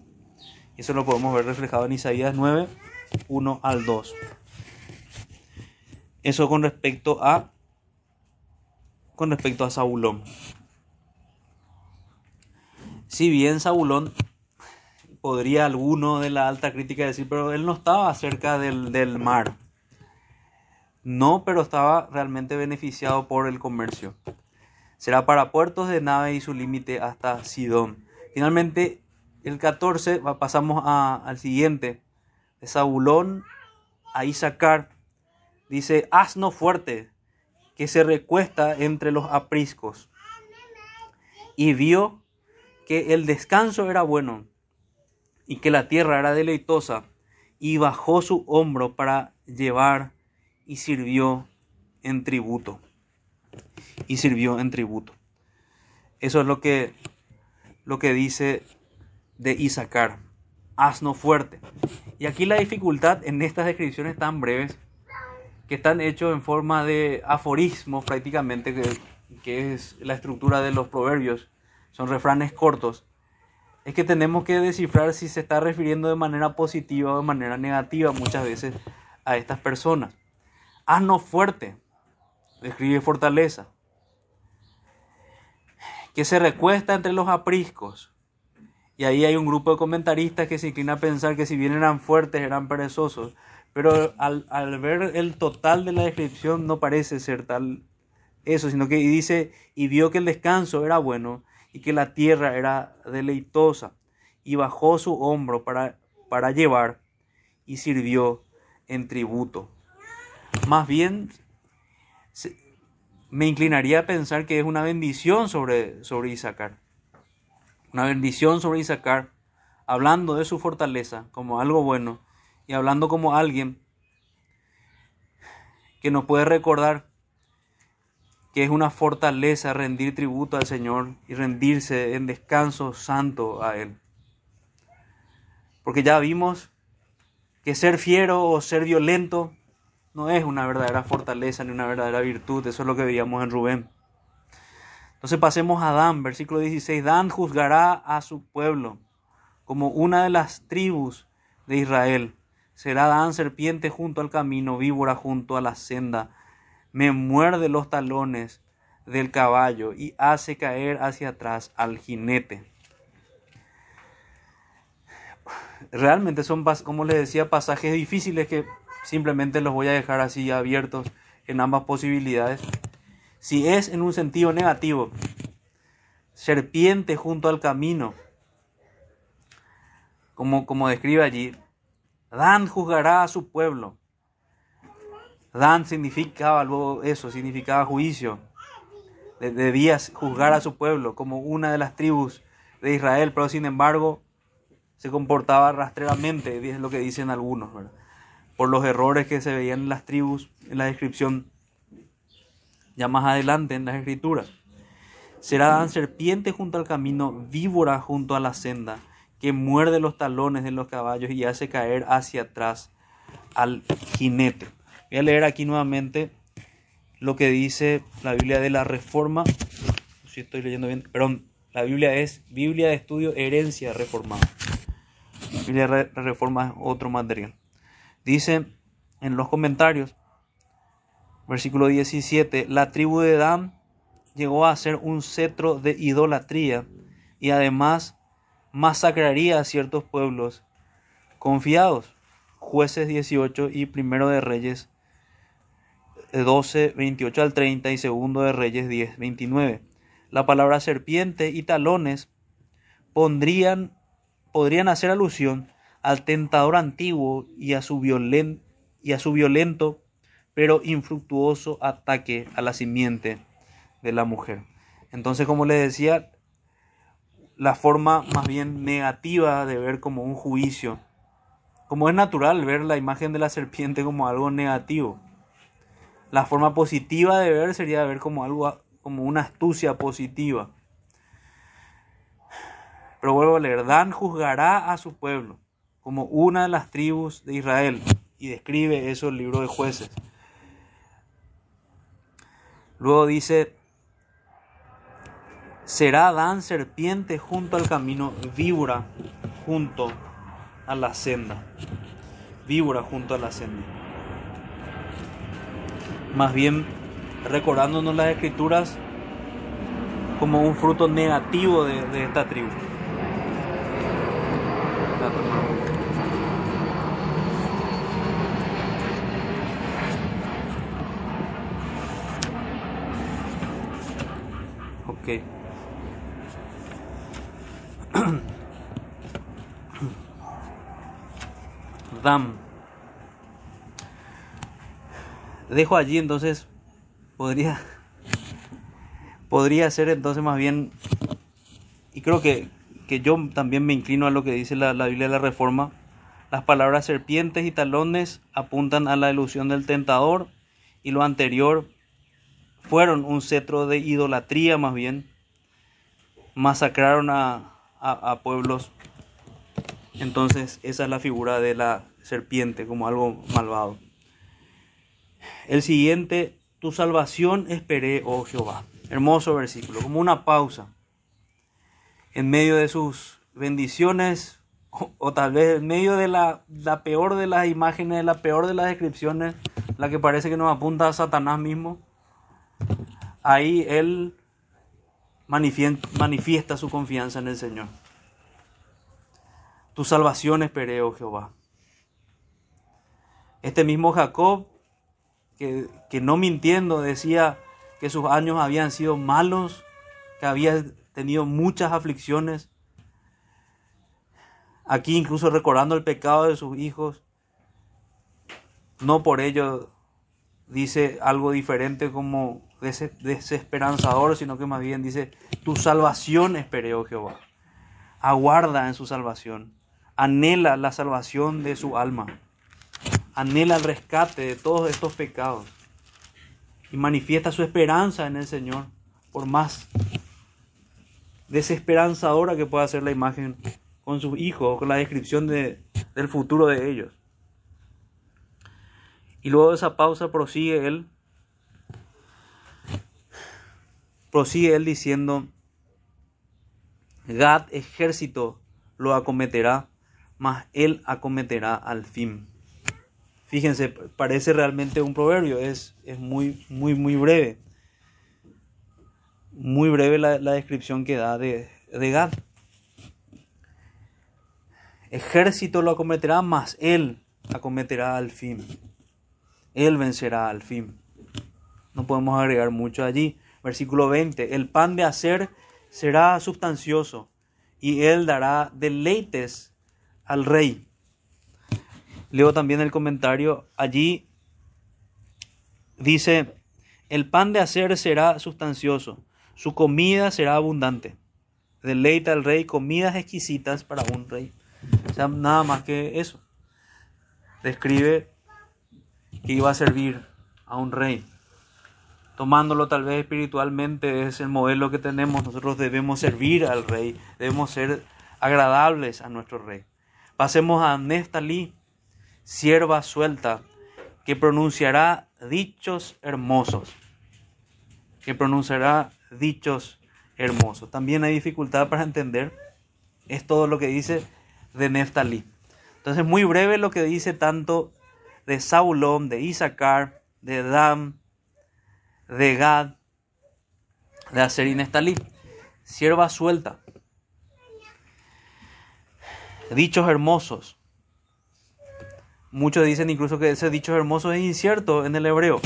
Eso lo podemos ver reflejado en Isaías 9, 1 al 2. Eso con respecto a con respecto a Saulón. Si bien Saulón podría alguno de la alta crítica decir, pero él no estaba cerca del, del mar. No, pero estaba realmente beneficiado por el comercio. Será para puertos de nave y su límite hasta Sidón. Finalmente, el 14, pasamos al siguiente. De Saulón a Isaacar. Dice, asno fuerte que se recuesta entre los apriscos. Y vio que el descanso era bueno y que la tierra era deleitosa. Y bajó su hombro para llevar y sirvió en tributo. Y sirvió en tributo. Eso es lo que, lo que dice de Isaacar. Asno fuerte. Y aquí la dificultad en estas descripciones tan breves, que están hechos en forma de aforismos prácticamente, que, es la estructura de los proverbios, son refranes cortos, es que tenemos que descifrar si se está refiriendo de manera positiva o de manera negativa muchas veces a estas personas. Asno fuerte, describe fortaleza, que se recuesta entre los apriscos. Y ahí hay un grupo de comentaristas que se inclina a pensar que si bien eran fuertes, eran perezosos. Pero al, al ver el total de la descripción no parece ser tal eso, sino que dice, y vio que el descanso era bueno y que la tierra era deleitosa, y bajó su hombro para, para llevar y sirvió en tributo. Más bien, me inclinaría a pensar que es una bendición sobre, sobre Isaacar. Una bendición sobre Isaacar, hablando de su fortaleza como algo bueno y hablando como alguien que nos puede recordar que es una fortaleza rendir tributo al Señor y rendirse en descanso santo a Él. Porque ya vimos que ser fiero o ser violento no es una verdadera fortaleza ni una verdadera virtud. Eso es lo que veíamos en Rubén. Entonces pasemos a Dan, versículo 16. Dan juzgará a su pueblo como una de las tribus de Israel. Será Dan serpiente junto al camino, víbora junto a la senda. Me muerde los talones del caballo y hace caer hacia atrás al jinete. Realmente son, como les decía, pasajes difíciles que Simplemente los voy a dejar así abiertos en ambas posibilidades. Si es en un sentido negativo, serpiente junto al camino, como, como describe allí, Dan juzgará a su pueblo. Dan significaba eso, significaba juicio. Debía juzgar a su pueblo como una de las tribus de Israel, pero sin embargo se comportaba rastreramente, es lo que dicen algunos, por los errores que se veían en las tribus, en la descripción ya más adelante en las escrituras. Será Dan serpiente junto al camino, víbora junto a la senda, que muerde los talones de los caballos y hace caer hacia atrás al jinete. Voy a leer aquí nuevamente lo que dice la Biblia de la Reforma. Si estoy leyendo bien, perdón, la Biblia es Biblia de Estudio Herencia Reformada. Biblia de Reforma es otro material. Dice en los comentarios, versículo 17, la tribu de Dan llegó a ser un cetro de idolatría y además masacraría a ciertos pueblos confiados. Jueces 18 y primero de Reyes 12, 28 al 30 y segundo de Reyes 10, 29. La palabra serpiente y talones pondrían, podrían hacer alusión al tentador antiguo y a su, y a su violento pero infructuoso ataque a la simiente de la mujer. Entonces, como les decía, la forma más bien negativa de ver como un juicio, como es natural ver la imagen de la serpiente como algo negativo. La forma positiva de ver sería ver como algo como una astucia positiva. Pero vuelvo a leer, Dan juzgará a su pueblo como una de las tribus de Israel y describe eso el libro de jueces. Luego dice, será Dan serpiente junto al camino, víbora junto a la senda. Víbora junto a la senda. Más bien recordándonos las escrituras como un fruto negativo de, de esta tribu. Ok. Dejo allí entonces, podría, podría ser entonces más bien, y creo que, que yo también me inclino a lo que dice la, la Biblia de la Reforma, las palabras serpientes y talones apuntan a la ilusión del tentador y lo anterior fueron un cetro de idolatría más bien, masacraron a, a, pueblos. Entonces esa es la figura de la serpiente como algo malvado. El siguiente, tu salvación esperé, oh Jehová. Hermoso versículo, como una pausa. En medio de sus bendiciones, o, tal vez en medio de la, la, peor de las imágenes, la peor de las descripciones, la que parece que nos apunta a Satanás mismo, ahí él manifiesta su confianza en el Señor. Tu salvación esperé, oh Jehová. Este mismo Jacob, que, no mintiendo decía que sus años habían sido malos, que había tenido muchas aflicciones, aquí incluso recordando el pecado de sus hijos, no por ello dice algo diferente como desesperanzador, sino que más bien dice, tu salvación esperé, oh Jehová. Aguarda en su salvación. Anhela la salvación de su alma. Anhela el rescate de todos estos pecados. Y manifiesta su esperanza en el Señor. Por más desesperanzadora que pueda ser la imagen con sus hijos, con la descripción de, del futuro de ellos. Y luego de esa pausa prosigue él Prosigue él diciendo, Gad ejército lo acometerá, mas él acometerá al fin. Fíjense, parece realmente un proverbio, es, es muy, muy, muy breve. Muy breve la, descripción que da de, de Gad. Ejército lo acometerá, mas él acometerá al fin. Él vencerá al fin. No podemos agregar mucho allí. Versículo 20, el pan de hacer será sustancioso y él dará deleites al rey. Leo también el comentario, allí dice, el pan de hacer será sustancioso, su comida será abundante. Deleita al rey comidas exquisitas para un rey. O sea, nada más que eso. Describe que iba a servir a un rey. Tomándolo tal vez espiritualmente es el modelo que tenemos. Nosotros debemos servir al rey, debemos ser agradables a nuestro rey. Pasemos a Neftalí, sierva suelta, que pronunciará dichos hermosos. Que pronunciará dichos hermosos. También hay dificultad para entender. Es todo lo que dice de Neftalí. Entonces, muy breve lo que dice tanto de Saulón, de Isaacar, de Dan, de Gad, de Aser y Neftalí. Sierva suelta. Dichos hermosos. Muchos dicen incluso que ese dicho hermoso es incierto en el hebreo.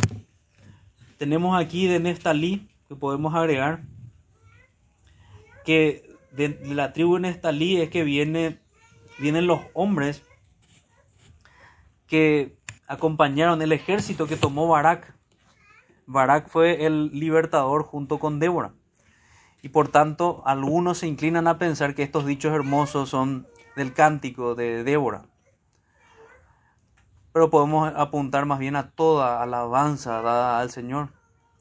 Tenemos aquí de Neftalí, que podemos agregar, que de la tribu de Neftalí es que viene, vienen los hombres que acompañaron el ejército que tomó Barak. Barak fue el libertador junto con Débora. Y por tanto, algunos se inclinan a pensar que estos dichos hermosos son del cántico de Débora. Pero podemos apuntar más bien a toda alabanza dada al Señor.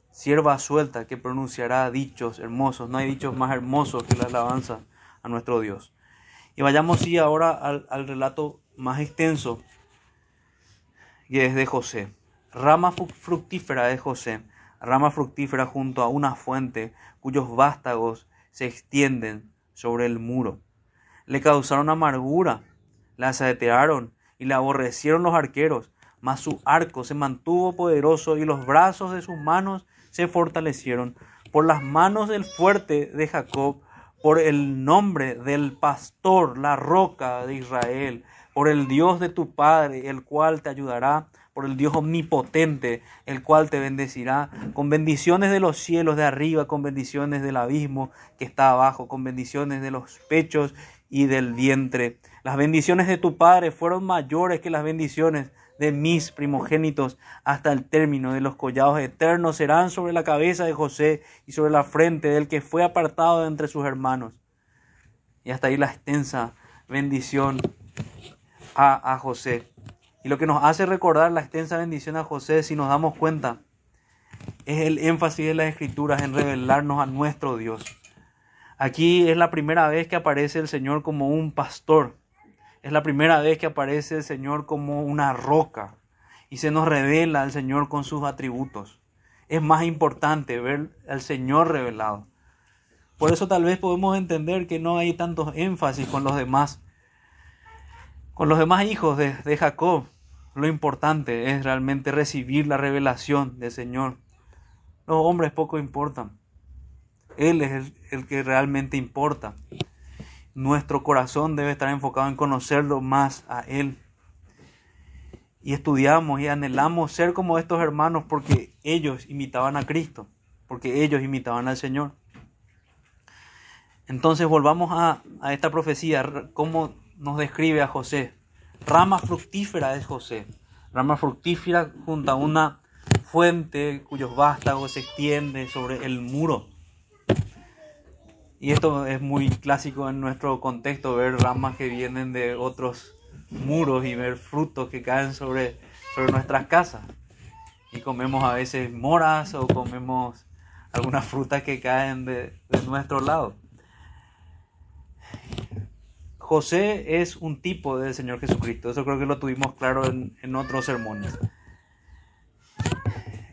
Sierva suelta que pronunciará dichos hermosos. No hay dichos más hermosos que la alabanza a nuestro Dios. Y vayamos sí ahora al, relato más extenso que es de José. Rama fructífera de José, rama fructífera junto a una fuente cuyos vástagos se extienden sobre el muro. Le causaron amargura, la saetearon y la aborrecieron los arqueros, mas su arco se mantuvo poderoso y los brazos de sus manos se fortalecieron. Por las manos del fuerte de Jacob, por el nombre del pastor, la roca de Israel, por el Dios de tu Padre, el cual te ayudará, por el Dios omnipotente, el cual te bendecirá, con bendiciones de los cielos de arriba, con bendiciones del abismo que está abajo, con bendiciones de los pechos y del vientre. Las bendiciones de tu Padre fueron mayores que las bendiciones de mis primogénitos hasta el término de los collados eternos serán sobre la cabeza de José y sobre la frente del que fue apartado de entre sus hermanos. Y hasta ahí la extensa bendición a, José. Y lo que nos hace recordar la extensa bendición a José, si nos damos cuenta, es el énfasis de las escrituras en revelarnos a nuestro Dios. Aquí es la primera vez que aparece el Señor como un pastor. Es la primera vez que aparece el Señor como una roca. Y se nos revela al Señor con sus atributos. Es más importante ver al Señor revelado. Por eso tal vez podemos entender que no hay tantos énfasis con los demás con los demás hijos de, Jacob, lo importante es realmente recibir la revelación del Señor. Los hombres poco importan. Él es el, el, que realmente importa. Nuestro corazón debe estar enfocado en conocerlo más a Él. Y estudiamos y anhelamos ser como estos hermanos porque ellos imitaban a Cristo, porque ellos imitaban al Señor. Entonces volvamos a, esta profecía, cómo nos describe a José. Rama fructífera es José. Rama fructífera junto a una fuente cuyos vástagos se extienden sobre el muro. Y esto es muy clásico en nuestro contexto, ver ramas que vienen de otros muros y ver frutos que caen sobre, sobre nuestras casas. Y comemos a veces moras o comemos algunas frutas que caen de, de nuestro lado. José es un tipo del Señor Jesucristo. Eso creo que lo tuvimos claro en, otros sermones.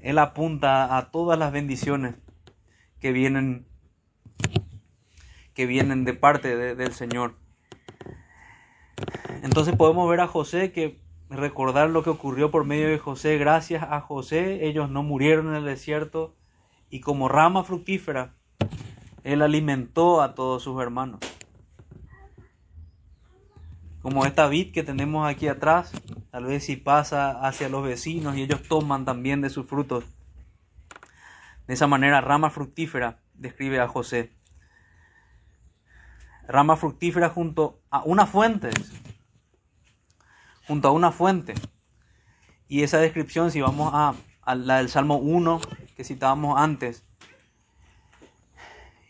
Él apunta a todas las bendiciones que vienen, que vienen de parte del Señor. Entonces podemos ver a José que recordar lo que ocurrió por medio de José. Gracias a José ellos no murieron en el desierto y como rama fructífera, él alimentó a todos sus hermanos como esta vid que tenemos aquí atrás, tal vez si pasa hacia los vecinos y ellos toman también de sus frutos. De esa manera, rama fructífera describe a José. Rama fructífera junto a una fuente. Junto a una fuente. Y esa descripción, si vamos a, la del Salmo 1 que citábamos antes,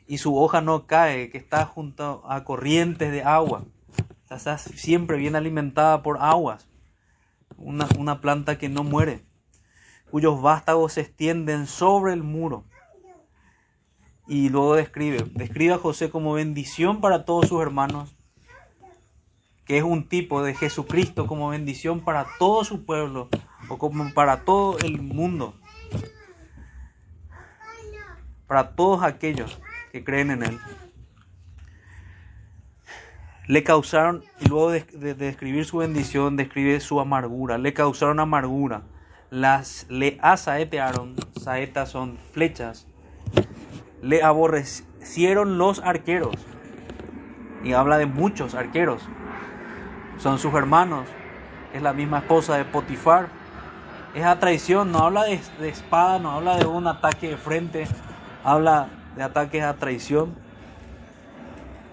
y su hoja no cae, que está junto a corrientes de agua está siempre bien alimentada por aguas, una, una planta que no muere, cuyos vástagos se extienden sobre el muro. Y luego describe, describe a José como bendición para todos sus hermanos, que es un tipo de Jesucristo como bendición para todo su pueblo o como para todo el mundo, para todos aquellos que creen en Él. Le causaron, y luego de, describir su bendición, describe su amargura, le causaron amargura, las le asaetearon, saetas son flechas, le aborrecieron los arqueros, y habla de muchos arqueros, son sus hermanos, es la misma esposa de Potifar, es a traición, no habla de, espada, no habla de un ataque de frente, habla de ataques a traición.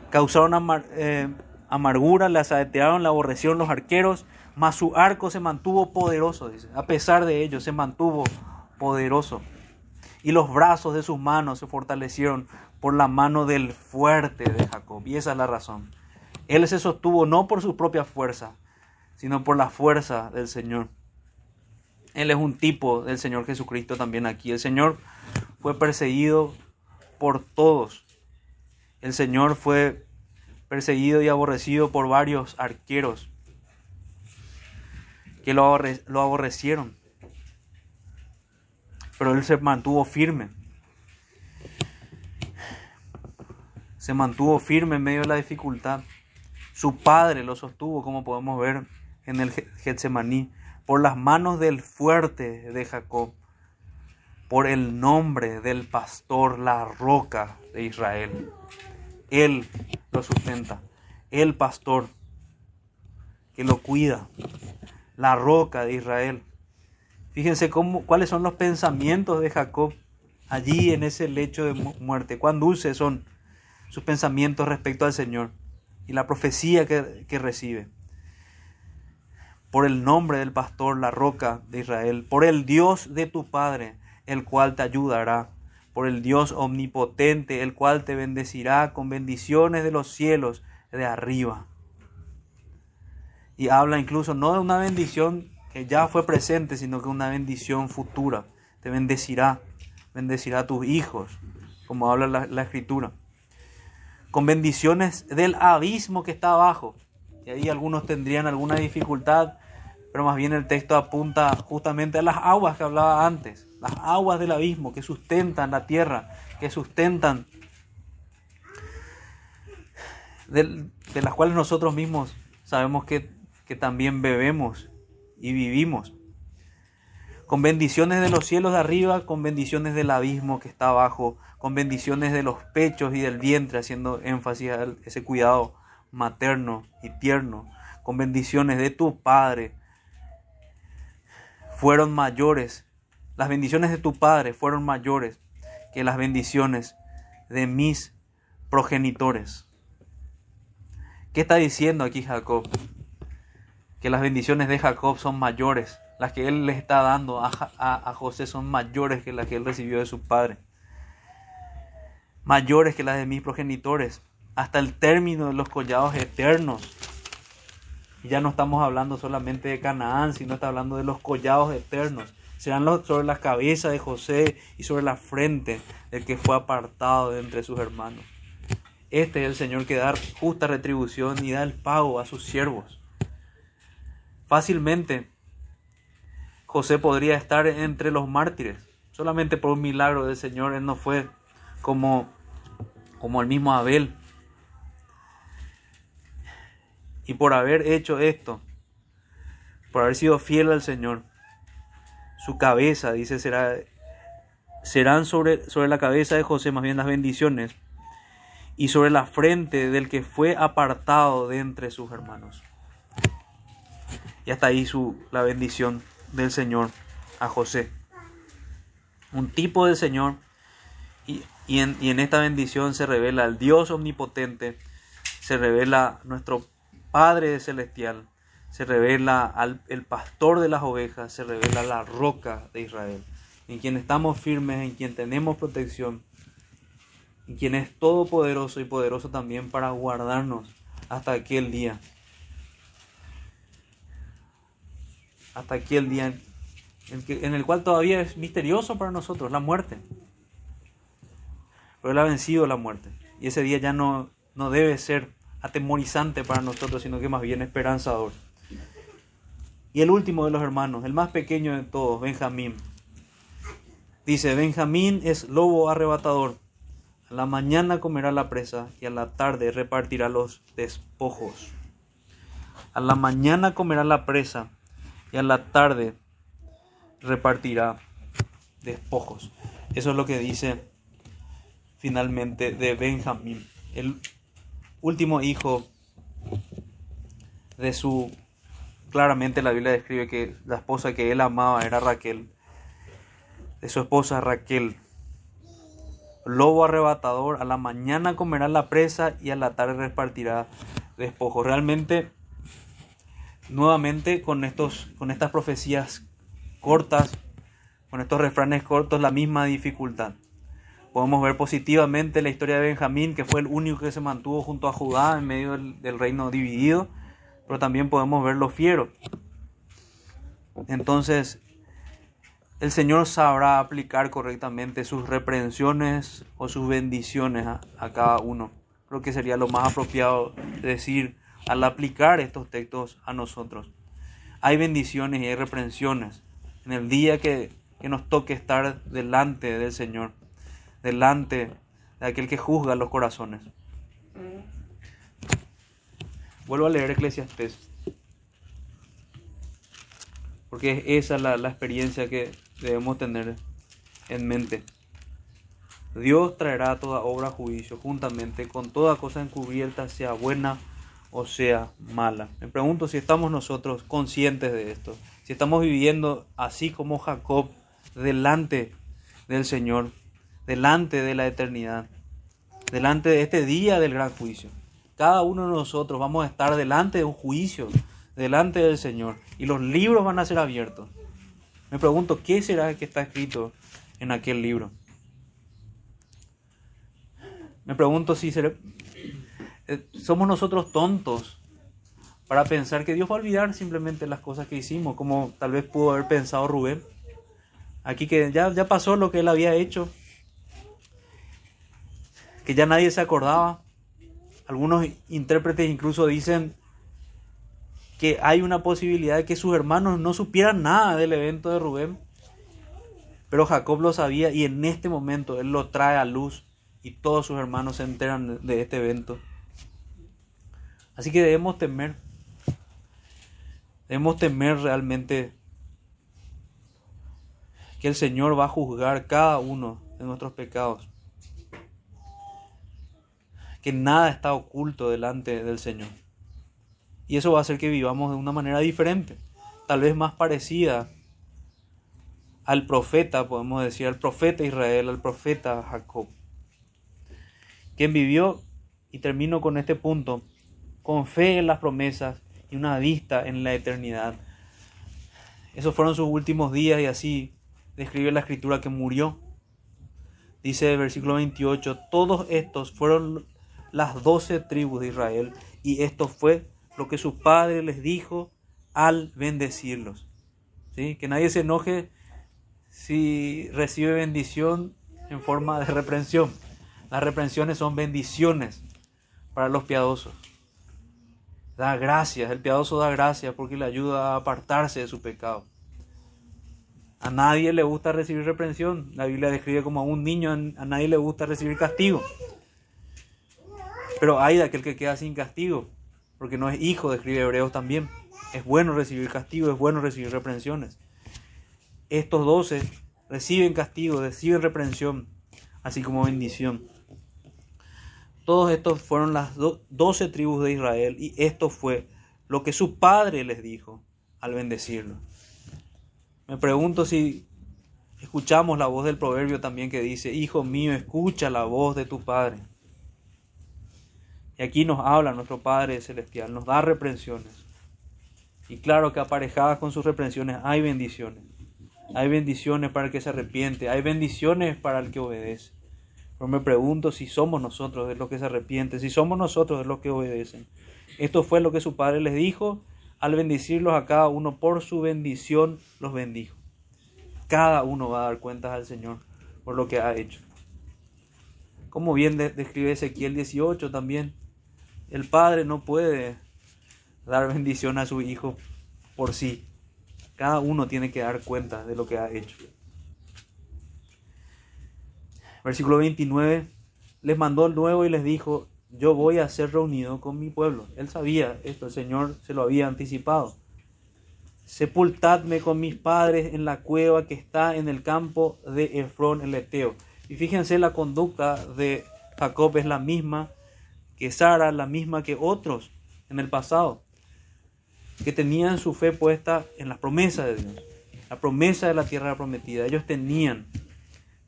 Causaron eh, amargura, le asaetearon, la aborrecieron los arqueros, mas su arco se mantuvo poderoso. A pesar de ello, se mantuvo poderoso. Y los brazos de sus manos se fortalecieron por la mano del fuerte de Jacob. Y esa es la razón. Él se sostuvo no por su propia fuerza, sino por la fuerza del Señor. Él es un tipo del Señor Jesucristo también aquí. El Señor fue perseguido por todos. El Señor fue perseguido y aborrecido por varios arqueros que lo, aborrecieron. Pero él se mantuvo firme. Se mantuvo firme en medio de la dificultad. Su padre lo sostuvo, como podemos ver en el Getsemaní, por las manos del fuerte de Jacob, por el nombre del pastor, la roca de Israel. Él lo sustenta. El pastor que lo cuida. La roca de Israel. Fíjense cuáles son los pensamientos de Jacob allí en ese lecho de muerte. Cuán dulces son sus pensamientos respecto al Señor y la profecía que recibe. Por el nombre del pastor, la roca de Israel. Por el Dios de tu Padre, el cual te ayudará por el Dios omnipotente, el cual te bendecirá con bendiciones de los cielos de arriba. Y habla incluso no de una bendición que ya fue presente, sino que una bendición futura. Te bendecirá, bendecirá a tus hijos, como habla la, escritura. Con bendiciones del abismo que está abajo. Y ahí algunos tendrían alguna dificultad, pero más bien el texto apunta justamente a las aguas que hablaba antes las aguas del abismo que sustentan la tierra, que sustentan, de, las cuales nosotros mismos sabemos que, que también bebemos y vivimos. Con bendiciones de los cielos de arriba, con bendiciones del abismo que está abajo, con bendiciones de los pechos y del vientre, haciendo énfasis a ese cuidado materno y tierno, con bendiciones de tu Padre, fueron mayores las bendiciones de tu padre fueron mayores que las bendiciones de mis progenitores. ¿Qué está diciendo aquí Jacob? Que las bendiciones de Jacob son mayores. Las que él le está dando a, José son mayores que las que él recibió de su padre. Mayores que las de mis progenitores. Hasta el término de los collados eternos. Ya no estamos hablando solamente de Canaán, sino está hablando de los collados eternos serán sobre la cabeza de José y sobre la frente del que fue apartado de entre sus hermanos. Este es el Señor que da justa retribución y da el pago a sus siervos. Fácilmente José podría estar entre los mártires. Solamente por un milagro del Señor él no fue como, como el mismo Abel. Y por haber hecho esto, por haber sido fiel al Señor, su cabeza, dice, será, serán sobre, sobre la cabeza de José más bien las bendiciones y sobre la frente del que fue apartado de entre sus hermanos. Y hasta ahí su, la bendición del Señor a José. Un tipo del Señor y, y, en, y en esta bendición se revela el Dios omnipotente, se revela nuestro Padre celestial, se revela al, el pastor de las ovejas, se revela la roca de Israel, en quien estamos firmes, en quien tenemos protección, en quien es todopoderoso y poderoso también para guardarnos hasta aquel día hasta aquí el día en, que, en el cual todavía es misterioso para nosotros, la muerte. Pero Él ha vencido la muerte. Y ese día ya no, no debe ser atemorizante para nosotros, sino que más bien esperanzador. Y el último de los hermanos, el más pequeño de todos, Benjamín. Dice, Benjamín es lobo arrebatador. A la mañana comerá la presa y a la tarde repartirá los despojos. A la mañana comerá la presa y a la tarde repartirá despojos. Eso es lo que dice finalmente de Benjamín, el último hijo de su... Claramente la Biblia describe que la esposa que él amaba era Raquel, de su esposa Raquel. Lobo arrebatador, a la mañana comerá la presa y a la tarde repartirá despojos. Realmente, nuevamente con, estos, con estas profecías cortas, con estos refranes cortos, la misma dificultad. Podemos ver positivamente la historia de Benjamín, que fue el único que se mantuvo junto a Judá en medio del, reino dividido, pero también podemos ver lo fiero. Entonces, el Señor sabrá aplicar correctamente sus reprensiones o sus bendiciones a, a, cada uno. Creo que sería lo más apropiado decir al aplicar estos textos a nosotros. Hay bendiciones y hay reprensiones en el día que, que nos toque estar delante del Señor delante de aquel que juzga los corazones. Vuelvo a leer Eclesiastes. Porque es esa la, la experiencia que debemos tener en mente. Dios traerá toda obra a juicio juntamente con toda cosa encubierta, sea buena o sea mala. Me pregunto si estamos nosotros conscientes de esto, si estamos viviendo así como Jacob delante del Señor, delante de la eternidad, delante de este día del gran juicio. Cada uno de nosotros vamos a estar delante de un juicio, delante del Señor, y los libros van a ser abiertos. Me pregunto, ¿qué será que está escrito en aquel libro? Me pregunto si eh, somos nosotros tontos para pensar que Dios va a olvidar simplemente las cosas que hicimos, como tal vez pudo haber pensado Rubén. Aquí que ya, ya pasó lo que él había hecho, que ya nadie se acordaba. Algunos intérpretes incluso dicen que hay una posibilidad de que sus hermanos no supieran nada del evento de Rubén. Pero Jacob lo sabía y en este momento él lo trae a luz y todos sus hermanos se enteran de este evento. Así que debemos temer. Debemos temer realmente que el Señor va a juzgar cada uno de nuestros pecados que nada está oculto delante del Señor. Y eso va a hacer que vivamos de una manera diferente, tal vez más parecida al profeta, podemos decir, al profeta Israel, al profeta Jacob, quien vivió, y termino con este punto, con fe en las promesas y una vista en la eternidad. Esos fueron sus últimos días y así describe la escritura que murió. Dice el versículo 28, todos estos fueron las doce tribus de Israel. Y esto fue lo que su padre les dijo al bendecirlos. ¿Sí? Que nadie se enoje si recibe bendición en forma de reprensión. Las reprensiones son bendiciones para los piadosos. Da gracias, el piadoso da gracias porque le ayuda a apartarse de su pecado. A nadie le gusta recibir reprensión. La Biblia describe como a un niño, a nadie le gusta recibir castigo. Pero hay de aquel que queda sin castigo, porque no es hijo, describe Hebreos también. Es bueno recibir castigo, es bueno recibir reprensiones. Estos doce reciben castigo, reciben reprensión, así como bendición. Todos estos fueron las doce tribus de Israel y esto fue lo que su padre les dijo al bendecirlo. Me pregunto si escuchamos la voz del proverbio también que dice, Hijo mío, escucha la voz de tu padre. Y aquí nos habla nuestro Padre Celestial, nos da reprensiones. Y claro que aparejadas con sus reprensiones hay bendiciones. Hay bendiciones para el que se arrepiente, hay bendiciones para el que obedece. Pero me pregunto si somos nosotros de los que se arrepienten, si somos nosotros de los que obedecen. Esto fue lo que su padre les dijo al bendecirlos a cada uno por su bendición, los bendijo. Cada uno va a dar cuentas al Señor por lo que ha hecho. Como bien describe Ezequiel 18 también, el padre no puede dar bendición a su hijo por sí. Cada uno tiene que dar cuenta de lo que ha hecho. Versículo 29, les mandó el nuevo y les dijo, yo voy a ser reunido con mi pueblo. Él sabía esto, el Señor se lo había anticipado. Sepultadme con mis padres en la cueva que está en el campo de Efrón el Eteo. Y fíjense, la conducta de Jacob es la misma que Sara, la misma que otros en el pasado, que tenían su fe puesta en la promesa de Dios, la promesa de la tierra prometida. Ellos tenían,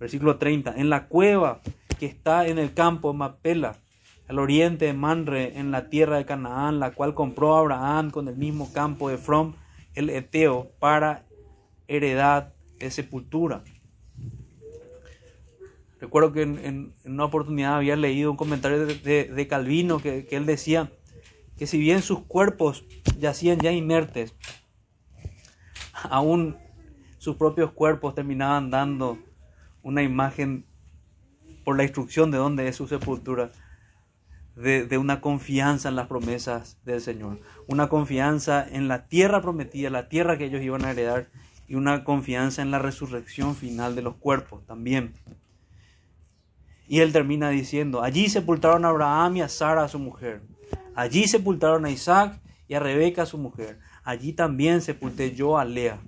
versículo 30, en la cueva que está en el campo Mapela, al oriente de Manre, en la tierra de Canaán, la cual compró Abraham con el mismo campo de From, el Eteo, para heredad de sepultura. Recuerdo que en, una oportunidad había leído un comentario de, Calvino que, que, él decía que si bien sus cuerpos yacían ya inertes, aún sus propios cuerpos terminaban dando una imagen por la instrucción de dónde es su sepultura, de, una confianza en las promesas del Señor, una confianza en la tierra prometida, la tierra que ellos iban a heredar, y una confianza en la resurrección final de los cuerpos también. Y él termina diciendo, allí sepultaron a Abraham y a Sara, su mujer. Allí sepultaron a Isaac y a Rebeca, su mujer. Allí también sepulté yo a Lea.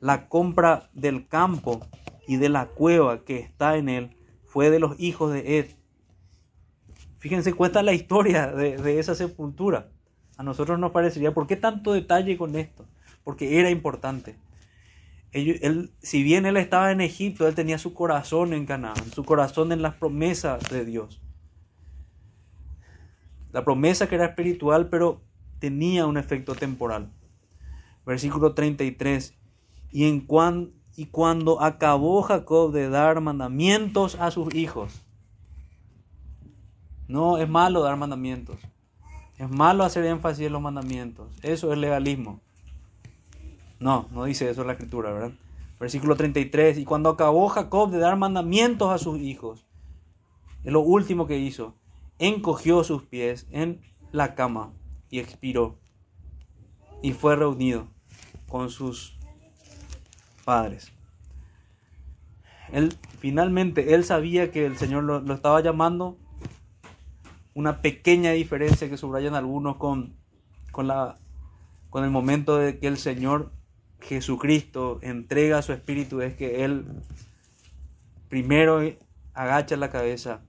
La compra del campo y de la cueva que está en él fue de los hijos de Ed. Fíjense, cuenta la historia de, esa sepultura. A nosotros nos parecería, ¿por qué tanto detalle con esto? Porque era importante él, si bien él estaba en Egipto, él tenía su corazón en Canaán, su corazón en las promesas de Dios. La promesa que era espiritual, pero tenía un efecto temporal. Versículo 33. Y, en y cuando acabó Jacob de dar mandamientos a sus hijos. No es malo dar mandamientos. Es malo hacer énfasis en los mandamientos. Eso es legalismo. No, no dice eso la escritura, ¿verdad? Versículo 33. Y cuando acabó Jacob de dar mandamientos a sus hijos, es lo último que hizo, encogió sus pies en la cama y expiró. Y fue reunido con sus padres. Él, finalmente, él sabía que el Señor lo, lo estaba llamando. Una pequeña diferencia que subrayan algunos con, con, la, con el momento de que el Señor Jesucristo entrega su espíritu es que Él primero agacha la cabeza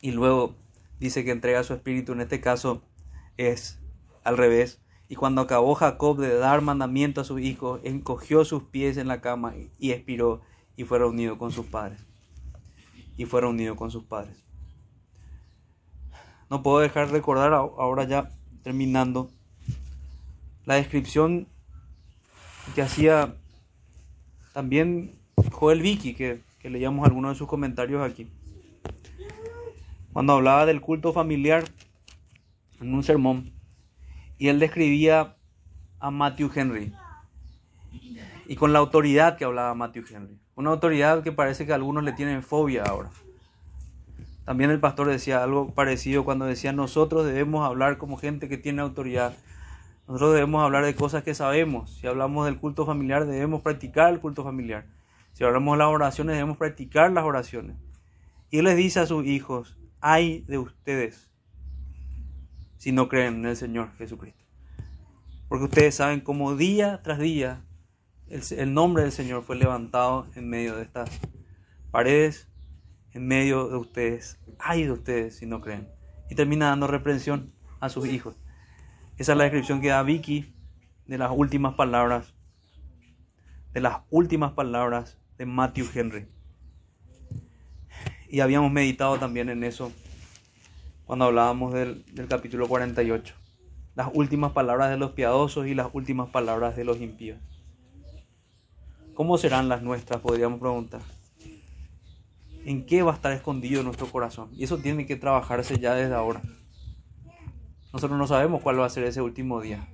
y luego dice que entrega su espíritu. En este caso es al revés. Y cuando acabó Jacob de dar mandamiento a su hijo, encogió sus pies en la cama y expiró y fue reunido con sus padres. Y fue reunido con sus padres. No puedo dejar de recordar ahora ya terminando la descripción que hacía también Joel Vicky, que, que leíamos algunos de sus comentarios aquí. Cuando hablaba del culto familiar en un sermón, y él describía a Matthew Henry, y con la autoridad que hablaba Matthew Henry, una autoridad que parece que algunos le tienen fobia ahora. También el pastor decía algo parecido cuando decía nosotros debemos hablar como gente que tiene autoridad nosotros debemos hablar de cosas que sabemos. Si hablamos del culto familiar, debemos practicar el culto familiar. Si hablamos de las oraciones, debemos practicar las oraciones. Y Él les dice a sus hijos, hay de ustedes si no creen en el Señor Jesucristo. Porque ustedes saben cómo día tras día el, el nombre del Señor fue levantado en medio de estas paredes, en medio de ustedes. Hay de ustedes si no creen. Y termina dando reprensión a sus hijos. Esa es la descripción que da Vicky de las últimas palabras, de las últimas palabras de Matthew Henry. Y habíamos meditado también en eso cuando hablábamos del, capítulo 48. Las últimas palabras de los piadosos y las últimas palabras de los impíos. ¿Cómo serán las nuestras? Podríamos preguntar. ¿En qué va a estar escondido nuestro corazón? Y eso tiene que trabajarse ya desde ahora. Nosotros no sabemos cuál va a ser ese último día.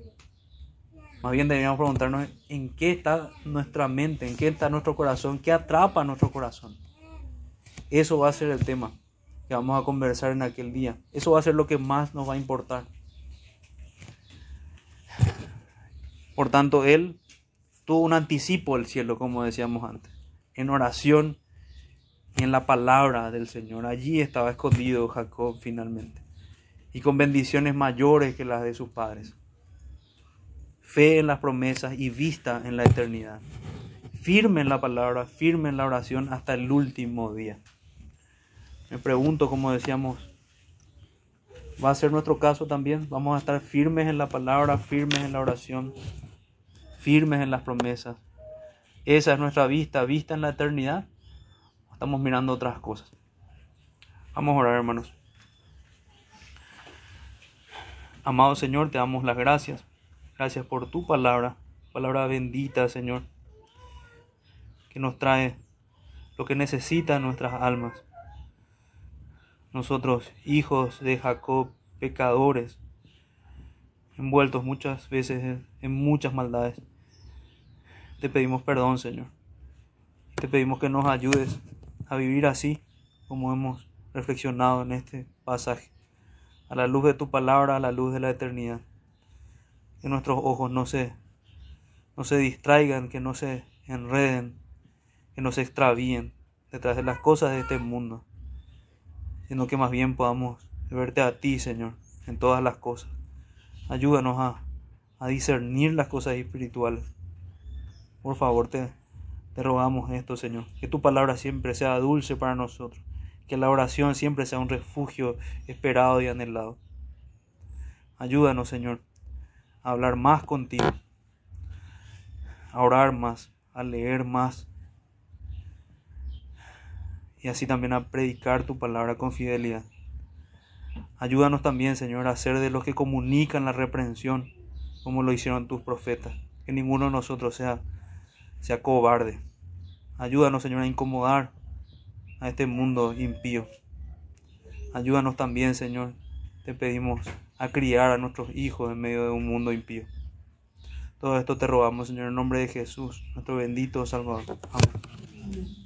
Más bien deberíamos preguntarnos en qué está nuestra mente, en qué está nuestro corazón, qué atrapa nuestro corazón. Eso va a ser el tema que vamos a conversar en aquel día. Eso va a ser lo que más nos va a importar. Por tanto, Él tuvo un anticipo del cielo, como decíamos antes, en oración y en la palabra del Señor. Allí estaba escondido Jacob finalmente, y con bendiciones mayores que las de sus padres. Fe en las promesas y vista en la eternidad. Firme en la palabra, firme en la oración hasta el último día. Me pregunto, como decíamos, ¿va a ser nuestro caso también? ¿Vamos a estar firmes en la palabra, firmes en la oración, firmes en las promesas? Esa es nuestra vista, vista en la eternidad. Estamos mirando otras cosas. Vamos a orar, hermanos. Amado Señor, te damos las gracias. Gracias por tu palabra, palabra bendita, Señor, que nos trae lo que necesitan nuestras almas. Nosotros, hijos de Jacob, pecadores, envueltos muchas veces en muchas maldades, te pedimos perdón, Señor. Te pedimos que nos ayudes a vivir así como hemos reflexionado en este pasaje, a la luz de tu palabra, a la luz de la eternidad. Que nuestros ojos no se, no se distraigan, que no se enreden, que no se extravíen detrás de las cosas de este mundo sino que más bien podamos verte a ti, Señor, en todas las cosas. Ayúdanos a, discernir las cosas espirituales. Por favor, te rogamos esto, Señor, que tu palabra siempre sea dulce para nosotros, que la oración siempre sea un refugio esperado y anhelado. Ayúdanos, Señor, a hablar más contigo, a orar más, a leer más, y así también a predicar tu palabra con fidelidad. Ayúdanos también, Señor, a ser de los que comunican la reprensión, como lo hicieron tus profetas. Que ninguno de nosotros sea, sea cobarde. Ayúdanos, Señor, a incomodar a este mundo impío. Ayúdanos también, Señor, te pedimos a criar a nuestros hijos en medio de un mundo impío. Todo esto te rogamos, Señor, en nombre de Jesús, nuestro bendito Salvador. Amén.